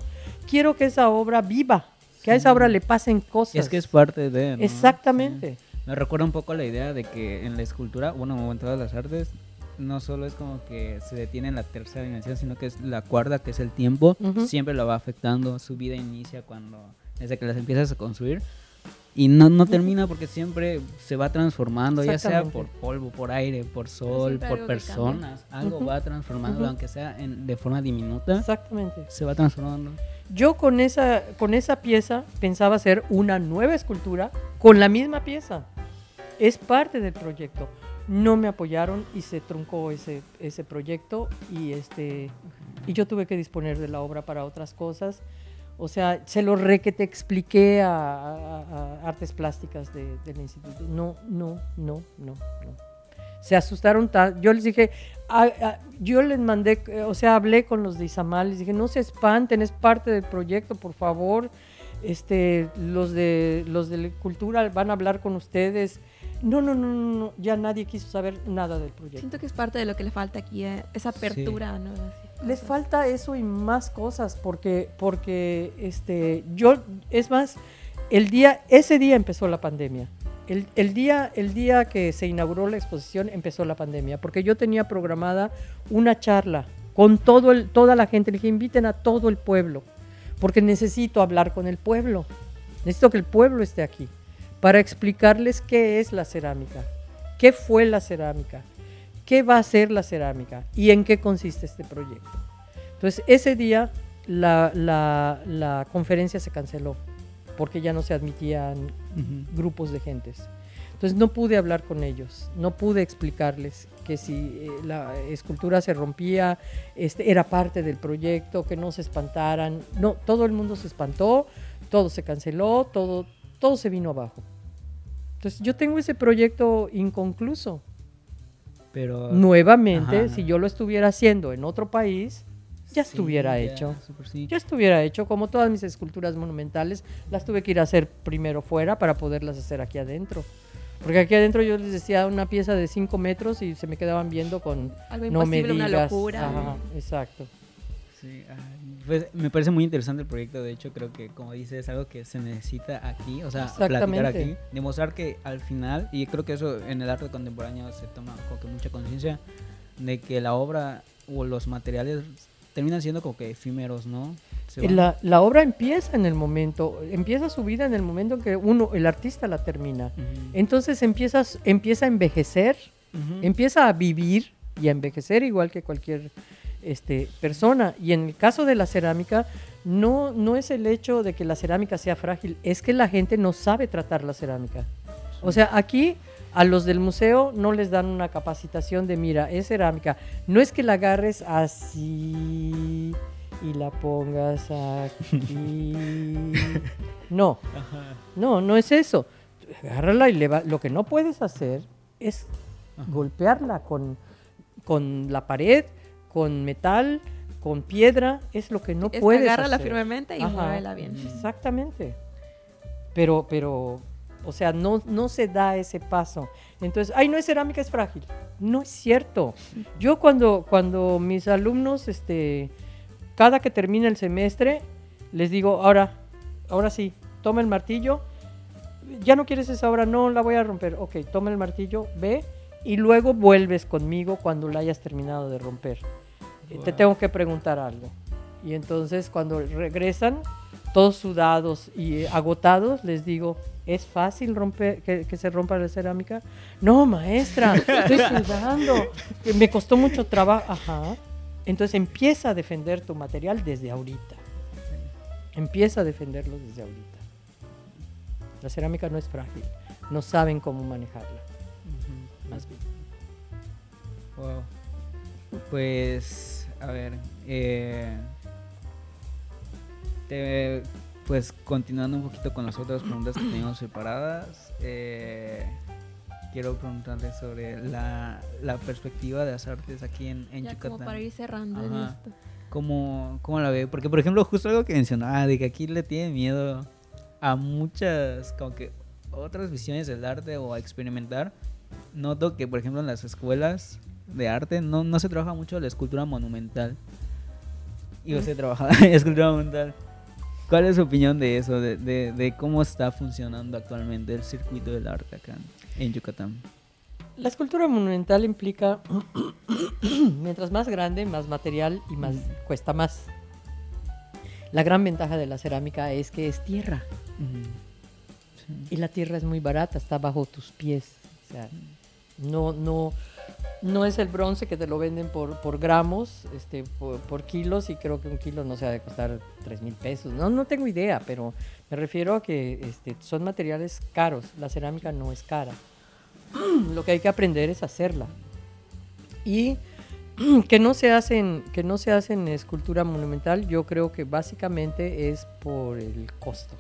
Quiero que esa obra viva, que a esa obra le pasen cosas. Es que es parte de. Exactamente. Me recuerda un poco la idea de que en la escultura, bueno, en todas las artes, no solo es como que se detiene en la tercera dimensión, sino que es la cuarta, que es el tiempo, siempre lo va afectando. Su vida inicia cuando, desde que las empiezas a construir. Y no, no termina porque siempre se va transformando, ya sea por polvo, por aire, por sol, por personas. Algo va transformando, aunque sea en, de forma diminuta. Exactamente. Se va transformando. Yo con esa, con esa pieza pensaba hacer una nueva escultura con la misma pieza. Es parte del proyecto no me apoyaron y se truncó ese, ese proyecto y, este, y yo tuve que disponer de la obra para otras cosas. O sea, se lo re que te expliqué a, artes plásticas del instituto. No, no, no, no, no. Se asustaron Yo les dije, yo les mandé, o sea, hablé con los de Izamal, les dije, no se espanten, es parte del proyecto, por favor. Este, los de los de cultura van a hablar con ustedes no, no, no, no, ya nadie quiso saber nada del proyecto. Siento que es parte de lo que le falta aquí, eh, esa apertura, ¿no? Les falta eso y más cosas, porque, porque este, yo, es más, el día, ese día empezó la pandemia. El, el, día, el día que se inauguró la exposición empezó la pandemia, porque yo tenía programada una charla con todo el, toda la gente. Le dije, inviten a todo el pueblo, porque necesito hablar con el pueblo. Necesito que el pueblo esté aquí para explicarles qué es la cerámica, qué fue la cerámica, qué va a ser la cerámica y en qué consiste este proyecto. Entonces, ese día la, conferencia se canceló porque ya no se admitían grupos de gentes. Entonces no pude hablar con ellos, no pude explicarles que si eh, la escultura se rompía, este, era parte del proyecto, que no se espantaran. No, todo el mundo se espantó, todo se canceló, todo, todo se vino abajo. Entonces yo tengo ese proyecto inconcluso. Pero nuevamente, si yo lo estuviera haciendo en otro país, ya estuviera hecho. Ya estuviera hecho, como todas mis esculturas monumentales, las tuve que ir a hacer primero fuera para poderlas hacer aquí adentro. Porque aquí adentro yo les decía una pieza de 5 metros y se me quedaban viendo con... Algo no me imposible, una digas". locura. Ajá, exacto. Sí, pues, me parece muy interesante el proyecto, de hecho creo que como dices es algo que se necesita aquí, o sea, platicar aquí, demostrar que al final, y creo que eso en el arte contemporáneo se toma como que mucha conciencia de que la obra o los materiales terminan siendo como que efímeros, ¿no? La, la obra empieza en el momento, empieza su vida en el momento en que uno, el artista la termina. Ujú. Entonces empiezas, empieza a envejecer, Ujú. empieza a vivir y a envejecer igual que cualquier este, persona. Y en el caso de la cerámica, no, no es el hecho de que la cerámica sea frágil, es que la gente no sabe tratar la cerámica. O sea, aquí a los del museo no les dan una capacitación de, mira, es cerámica. No es que la agarres así y la pongas aquí. No, no, no es eso. Agárrala y le va- Lo que no puedes hacer es golpearla con, con la pared, con metal, con piedra. Es lo que no Es puedes agárrala hacer. firmemente y Ajá. muévela bien. Mm. Exactamente. Pero, pero, o sea, no, no se da ese paso. Entonces, ay, no es cerámica, es frágil. No es cierto. Yo cuando, cuando mis alumnos, este, cada que termina el semestre, les digo, ahora, ahora sí, toma el martillo. Ya no quieres esa obra, no la voy a romper. Ok, toma el martillo, ve y luego vuelves conmigo cuando la hayas terminado de romper. Te tengo que preguntar algo. Y entonces cuando regresan, todos sudados y eh, agotados, les digo, ¿es fácil romper, que, que se rompa la cerámica? No, maestra, estoy sudando, me costó mucho trabajo. Ajá. Entonces empieza a defender tu material desde ahorita. Empieza a defenderlo desde ahorita. La cerámica no es frágil, no saben cómo manejarla, más bien. Wow. Pues, a ver, eh, te- pues continuando un poquito con las otras preguntas que teníamos preparadas, eh, quiero preguntarte sobre la, la perspectiva de las artes aquí en, en Ya Yucatán. como para ir cerrando en esto. ¿Cómo, ¿Cómo la ve? Porque, por ejemplo, justo algo que mencionaba, de que aquí le tiene miedo a muchas, como que otras visiones del arte o a experimentar. Noto que, por ejemplo, en las escuelas de arte no, no se trabaja mucho la escultura monumental. Y usted trabaja escultura monumental. ¿Cuál es su opinión de eso? De, de, de cómo está funcionando actualmente el circuito del arte acá en Yucatán. La escultura monumental implica, mientras más grande, más material y más cuesta más. La gran ventaja de la cerámica es que es tierra Sí. y la tierra es muy barata, está bajo tus pies. O sea, no, no, no es el bronce que te lo venden por, por gramos, este, por, por kilos y creo que un kilo no se ha de costar 3 mil pesos. No, no tengo idea, pero me refiero a que este, son materiales caros. La cerámica no es cara. Lo que hay que aprender es hacerla. Y que no se hacen, que no se hacen escultura monumental, yo creo que básicamente es por el costo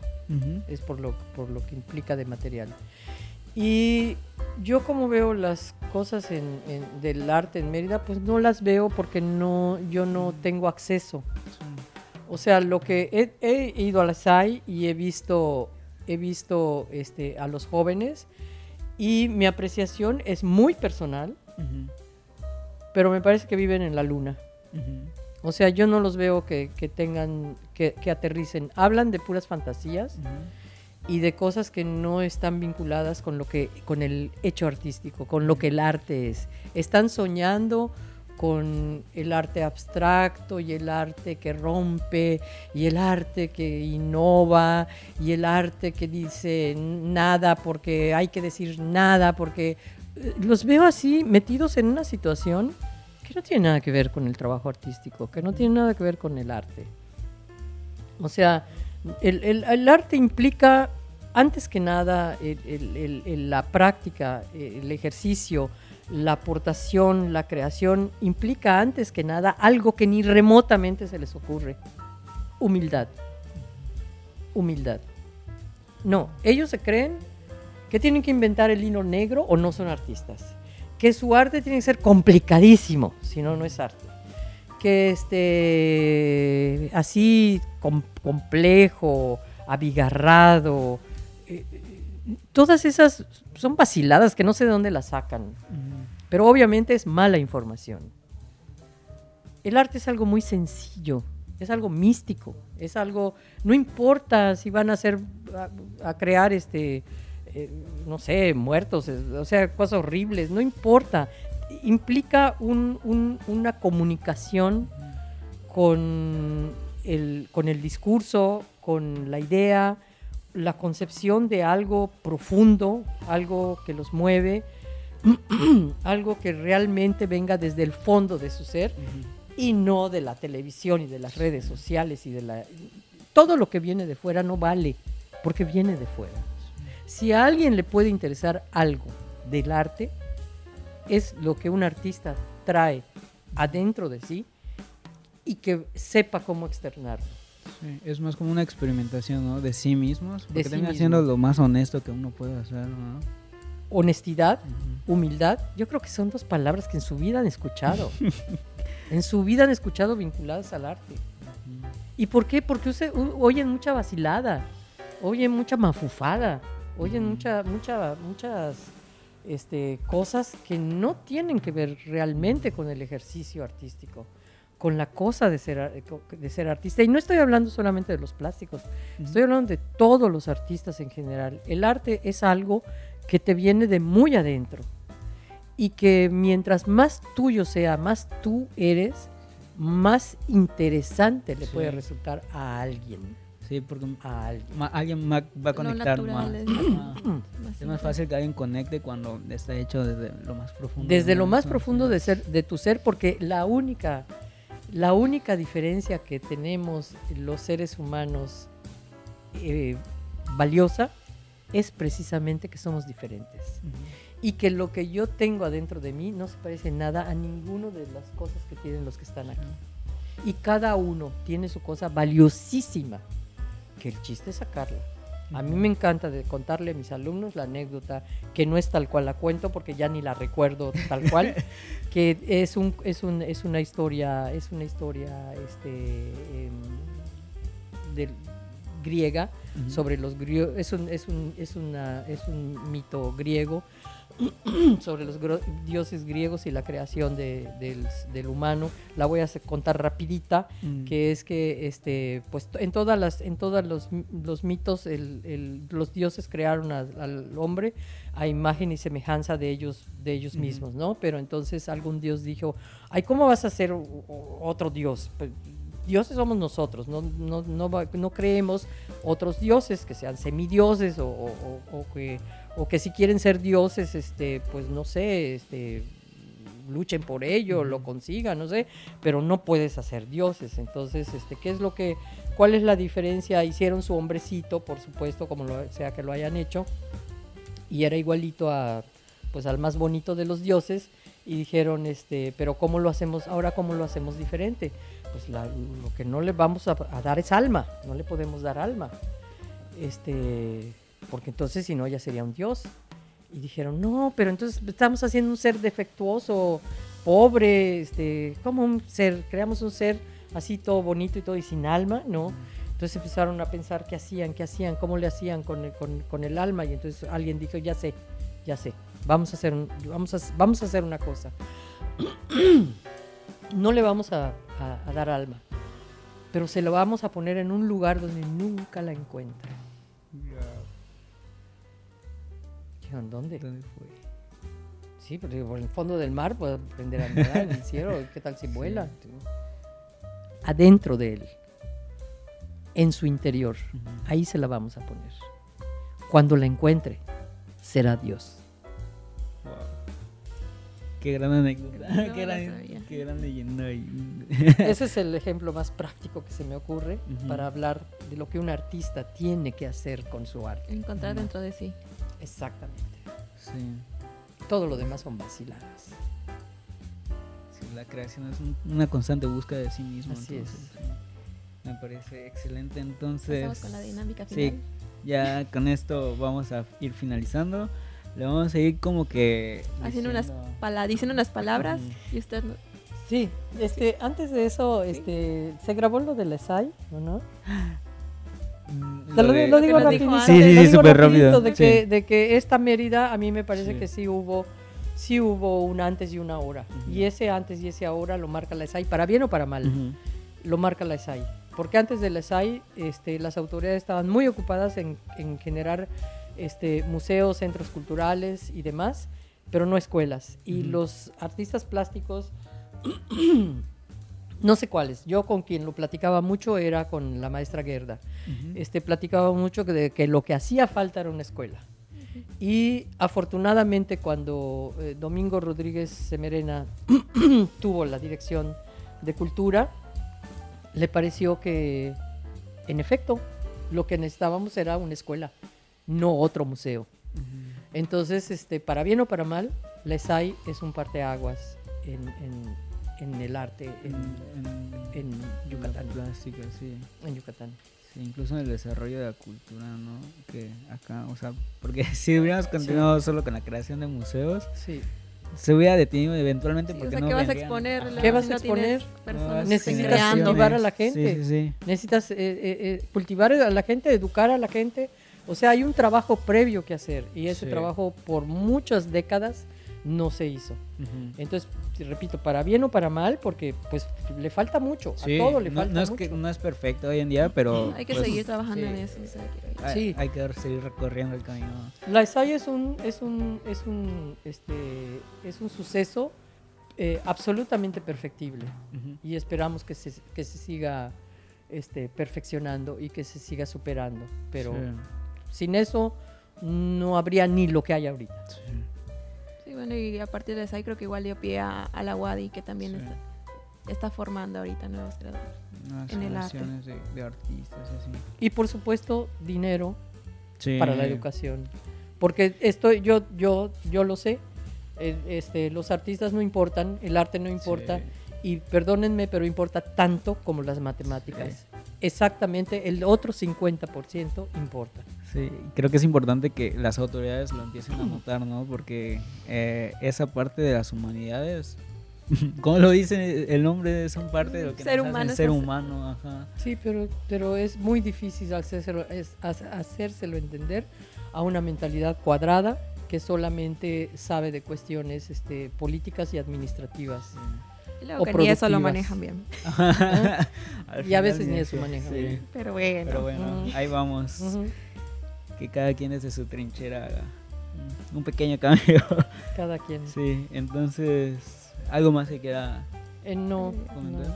es por lo, por lo que implica de material. Y yo como veo las cosas en- en- del arte en Mérida, pues no las veo porque no, yo no tengo acceso. O sea, lo que he, he ido a la SAI y he visto, he visto este, a los jóvenes y mi apreciación es muy personal, pero me parece que viven en la luna. O sea, yo no los veo que, que tengan, que, que aterricen. Hablan de puras fantasías. Y de cosas que no están vinculadas con lo que con el hecho artístico, con lo que el arte es. Están soñando con el arte abstracto y el arte que rompe y el arte que innova y el arte que dice nada porque hay que decir nada porque eh, los veo así metidos en una situación que no tiene nada que ver con el trabajo artístico, que no tiene nada que ver con el arte. O sea, el, arte implica, antes que nada, la práctica, el ejercicio, la aportación, la creación, implica antes que nada algo que ni remotamente se les ocurre. Humildad. Humildad. No, ellos se creen que tienen que inventar el hilo negro o no son artistas. Que su arte tiene que ser complicadísimo, si no, no es arte que este así com- complejo, abigarrado, eh, todas esas son vaciladas que no sé de dónde las sacan, pero obviamente es mala información. El arte es algo muy sencillo, es algo místico, es algo, no importa si van a hacer, a, crear este, eh, no sé, muertos, o sea, cosas horribles, no importa, implica una comunicación con el, con el discurso, con la idea, la concepción de algo profundo, algo que los mueve, algo que realmente venga desde el fondo de su ser y no de la televisión y de las redes sociales y de la... Todo lo que viene de fuera no vale, porque viene de fuera. Si a alguien le puede interesar algo del arte, es lo que un artista trae adentro de sí y que sepa cómo externarlo. es más como una experimentación ¿no? de sí mismos, porque de haciendo lo más honesto que uno puede hacer. ¿no? Honestidad, humildad, yo creo que son dos palabras que en su vida han escuchado. en su vida han escuchado vinculadas al arte. ¿Y por qué? Porque oyen mucha vacilada, oyen mucha mafufada, oyen mucha, mucha, muchas este, cosas que no tienen que ver realmente con el ejercicio artístico, con la cosa de ser, de ser artista. Y no estoy hablando solamente de los plásticos, estoy hablando de todos los artistas en general. El arte es algo que te viene de muy adentro y que mientras más tuyo sea, más tú eres, más interesante le puede resultar a alguien. Sí, porque a alguien, va a conectar más. Es, más fácil que alguien conecte cuando está hecho desde lo más profundo. Desde lo más profundo de, ser, de tu ser, porque la única, la única diferencia que tenemos los seres humanos eh, valiosa es precisamente que somos diferentes. Y que lo que yo tengo adentro de mí no se parece nada a ninguno de las cosas que tienen los que están aquí. Y cada uno tiene su cosa valiosísima el chiste es sacarla. A mí me encanta de contarle a mis alumnos la anécdota, que no es tal cual la cuento porque ya ni la recuerdo tal cual, que es, un, es, un, es una historia, es una historia este, em, de, griega sobre los griegos, es un, es, un, es, una, es un mito griego sobre los dioses griegos y la creación del, humano. La voy a contar rapidita, mm. que es que este, pues, en todas las, en todos los, los mitos los dioses crearon al hombre a imagen y semejanza de ellos, de ellos mismos, ¿no? Pero entonces algún dios dijo, ay, ¿cómo vas a ser otro dios? Pues, dioses somos nosotros, no, no, no, creemos otros dioses que sean semidioses o, o que o que si quieren ser dioses, este, pues no sé, este, luchen por ello, lo consigan, no sé, pero no puedes hacer dioses. Entonces, este, ¿qué es lo que, cuál es la diferencia? Hicieron su hombrecito, por supuesto, como lo, sea que lo hayan hecho, y era igualito a, pues al más bonito de los dioses, y dijeron, este, pero ¿cómo lo hacemos ahora? ¿Cómo lo hacemos diferente? Pues lo que no le vamos a, a dar es alma, no le podemos dar alma. Este, porque entonces si no ya sería un dios. Y dijeron, no, pero entonces estamos haciendo un ser defectuoso, pobre, este, como un ser, creamos un ser así todo bonito y todo y sin alma, ¿no? Entonces empezaron a pensar qué hacían, qué hacían, cómo le hacían con el, con, el alma y entonces alguien dijo, ya sé, ya sé, vamos a hacer, vamos a, vamos a hacer una cosa. no le vamos a, a, dar alma, pero se lo vamos a poner en un lugar donde nunca la encuentra. ¿dónde? ¿Dónde fue? Sí, porque por el fondo del mar puede aprender a nadar en el cielo. ¿Qué tal si vuela? Adentro de él, en su interior, ahí se la vamos a poner. Cuando la encuentre, será Dios. Qué gran anécdota. qué, gran, leyenda. Ese es el ejemplo más práctico que se me ocurre para hablar de lo que un artista tiene que hacer con su arte. Encontrar dentro de sí. Exactamente. Sí. Todo lo demás son vaciladas. Sí, la creación es una constante búsqueda de sí mismo. Así es. Me parece excelente. Entonces, Pasamos con la dinámica final. Sí, ya con esto vamos a ir finalizando. Le vamos a ir como que haciendo unas diciendo unas palabras y usted Sí, este, antes de eso, este, se grabó lo del ESAI, ¿o no? Te lo, de- lo digo Lo rapidito. Sí, sí, lo sí, súper rápido. De Sí. que, de que esta Mérida, a mí me parece Sí. que sí hubo, sí hubo un antes y una ahora. Ujú. Y ese antes y ese ahora lo marca la ESAI, para bien o para mal, Ujú. lo marca la ESAI. Porque antes de la ESAI, este, las autoridades estaban muy ocupadas en, en generar este, museos, centros culturales y demás, pero no escuelas. Y Ujú. los artistas plásticos, no sé cuáles, yo con quien lo platicaba mucho era con la maestra Gerda. Este, platicaba mucho que, de que lo que hacía falta era una escuela. Y afortunadamente cuando eh, Domingo Rodríguez Semerena tuvo la dirección de cultura, le pareció que, en efecto, lo que necesitábamos era una escuela, no otro museo. Entonces, este, para bien o para mal, la ESAI es un parteaguas en, en, en el arte en, en, en Yucatán. plástica, sí. en Yucatán. Sí, incluso en el desarrollo de la cultura, ¿no? Que acá, o sea, porque si hubiéramos continuado solo con la creación de museos, Sí. se hubiera detenido eventualmente Sí, o porque sea, no ¿qué vas a exponer? ¿Qué vas a exponer? personas Necesitas cultivar a la Sí, gente. Sí, sí, Necesitas eh, eh, eh, cultivar a la gente, educar a la gente. O sea, hay un trabajo previo que hacer y ese Sí. trabajo por muchas décadas no se hizo. Entonces, repito, para bien o para mal, porque pues le falta mucho, Sí, a todo le no, falta no es mucho. que no es perfecto hoy en día, pero Hay que pues, seguir trabajando sí, en eso. o sea, que- Hay, Sí. hay que seguir recorriendo el camino. La ESAI es un, es un, es un, este, es un suceso eh, absolutamente perfectible y esperamos que se, que se siga este, perfeccionando y que se siga superando. Pero Sí, sin eso no habría ni lo que hay ahorita. Sí, bueno, y a partir de eso ahí creo que igual dio pie a, a la WADI, que también Sí. está, está formando ahorita nuevos creadores. Nuevas En el arte. de, de artistas y así. Y por supuesto, dinero Sí. para la educación. Porque esto yo, yo, yo lo sé. eh, Este, los artistas no importan, el arte no importa. Sí. Y perdónenme, pero importa tanto como las matemáticas. Exactamente, el otro 50% importa. Sí, creo que es importante que las autoridades lo empiecen a notar, ¿no? Porque eh, esa parte de las humanidades, ¿cómo lo dice el nombre? Son parte de lo que Ser nos humano hace ser humano, ajá. Sí, pero, pero es muy difícil hacérselo, es ha- hacérselo entender a una mentalidad cuadrada que solamente sabe de cuestiones este, políticas y administrativas. Y luego O que ni eso lo manejan bien. Y a veces ni ni eso manejan sí. bien. Pero bueno. Pero bueno, ahí vamos. Ujú, Que cada quien desde su trinchera haga un- pequeño cambio. Cada quien. sí, entonces, algo más que quiera Eh, no, comentar. no.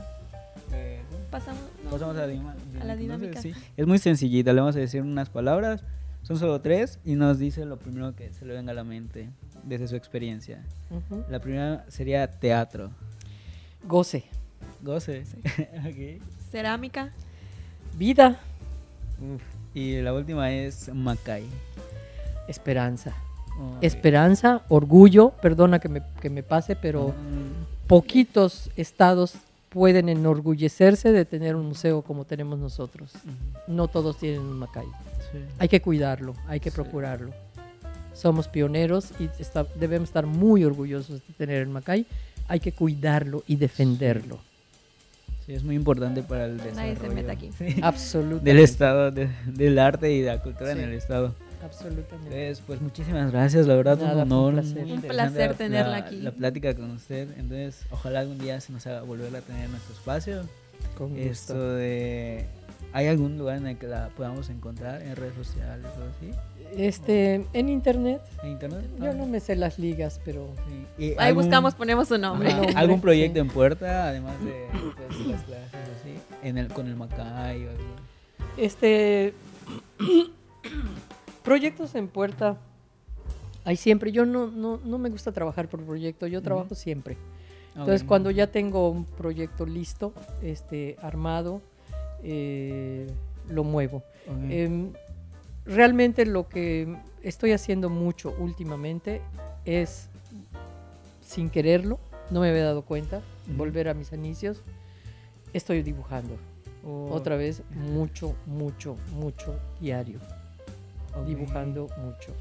Eh, Pasamos, no, Pasamos a la, dima- a la entonces, dinámica. sí. Es muy sencillita, le vamos a decir unas palabras, son solo tres y nos dice lo primero que se le venga a la mente desde su experiencia. La primera sería teatro. Goce. Goce. Ok. Cerámica. Vida. Uf. Y la última es Macay. Esperanza. Esperanza, orgullo, perdona que me, que me pase, pero Mm, poquitos estados pueden enorgullecerse de tener un museo como tenemos nosotros. No todos tienen un Macay. Sí. Hay que cuidarlo, hay que Sí. procurarlo. Somos pioneros y está- debemos estar muy orgullosos de tener el Macay. Hay que cuidarlo y defenderlo. Sí, es muy importante para el desarrollo. Nadie se meta aquí. Sí. Absolutamente. Del estado, de- del arte y de la cultura Sí. en el estado. Absolutamente. Entonces, pues muchísimas gracias, la verdad, Nada, un fue un honor. placer. Un placer la- tenerla la- aquí. La plática con usted. Entonces, ojalá algún día se nos haga volverla a tener en nuestro espacio. Con gusto. Esto de. ¿Hay algún lugar en el que la podamos encontrar en redes sociales o así? Este, en internet, ¿En internet? yo Ah, no me sé las ligas, pero sí. ¿Y Ahí algún- buscamos, ponemos su nombre. ¿Algún proyecto sí. en puerta, además de pues, las clases así? En el, con el Macay o algo. Este proyectos en puerta hay siempre. Yo no, no, no me gusta trabajar por proyecto, yo trabajo siempre. Entonces, Ok. cuando ya tengo un proyecto listo, este, armado, eh, lo muevo. Em, realmente lo que estoy haciendo mucho últimamente es, sin quererlo, no me había dado cuenta, volver a mis inicios, estoy dibujando. Oh, Otra vez, mucho, mucho, mucho diario. Dibujando mucho.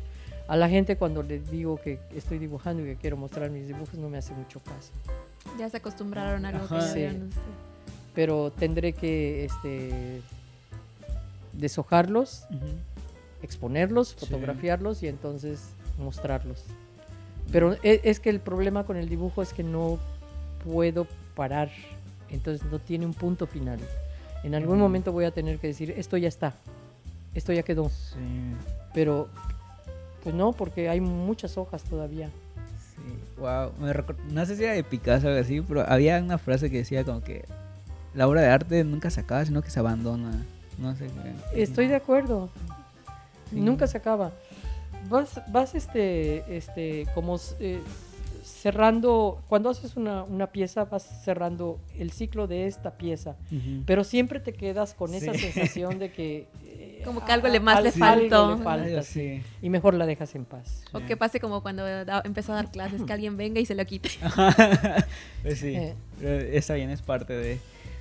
A la gente cuando les digo que estoy dibujando y que quiero mostrar mis dibujos no me hace mucho caso. Ya se acostumbraron a que Ajá. ya Sí. ustedes. Pero tendré que este, deshojarlos, Ujú. Exponerlos, Sí. fotografiarlos y entonces mostrarlos. Pero e- es que el problema con el dibujo es que no puedo parar, entonces no tiene un punto final. En algún momento voy a tener que decir, esto ya está, esto ya quedó, Sí, pero pues no, porque hay muchas hojas todavía. sí. Wow. Me no sé si era de Picasso o algo así, pero había una frase que decía como que la obra de arte nunca se acaba, sino que se abandona. No sé. Estoy de acuerdo. Sí. Nunca se acaba. Vas, vas este, este, como eh, cerrando, cuando haces una, una pieza, vas cerrando el ciclo de esta pieza, Ujú. pero siempre te quedas con esa Sí. sensación de que... eh, Como que algo le más le algo faltó. le falta, sí. Y mejor la dejas en paz. O que pase como cuando da- empezó a dar clases, que alguien venga y se lo quite. pues sí, Eh. está bien, es parte de...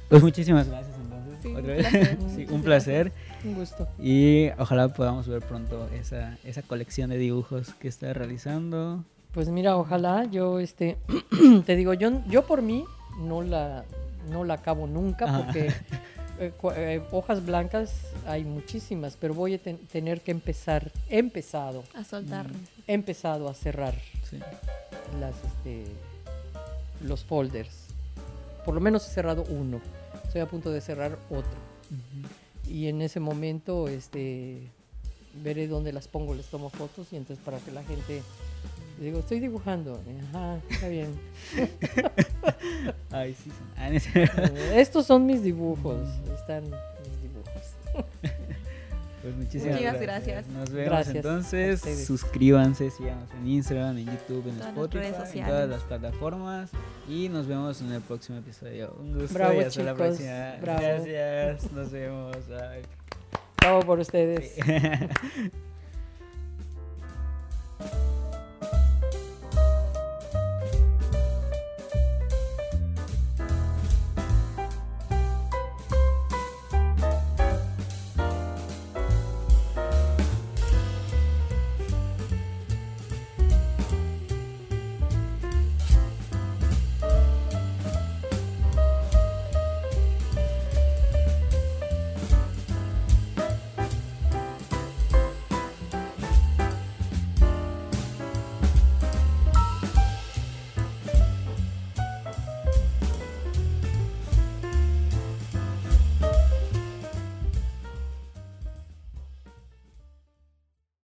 Pues muchísimas gracias entonces. Sí, otra un vez. placer. sí, un placer. Un gusto. Y ojalá podamos ver pronto esa, esa colección de dibujos que está realizando. Pues mira, ojalá yo, este, te digo, yo, yo por mí no la, no la acabo nunca Ajá. porque eh, eh, hojas blancas hay muchísimas, pero voy a ten- tener que empezar, he empezado, A soltar. he empezado a cerrar Sí. las, este, los folders. Por lo menos he cerrado uno. Estoy a punto de cerrar otro. Y en ese momento, este, veré dónde las pongo, les tomo fotos y entonces para que la gente digo, estoy dibujando. Ajá, está bien. Ay, sí. sí. Ah, Estos son mis dibujos. Están mis dibujos. Pues muchísimas Muchas gracias. gracias. Nos vemos Gracias entonces. Suscríbanse, síganos en Instagram, en YouTube, en Todas Spotify, redes en todas las plataformas. Y nos vemos en el próximo episodio. Un gusto Bravo, y hasta la chicos. próxima. Bravo. Gracias. Nos vemos. Bye. Bravo por ustedes. Sí.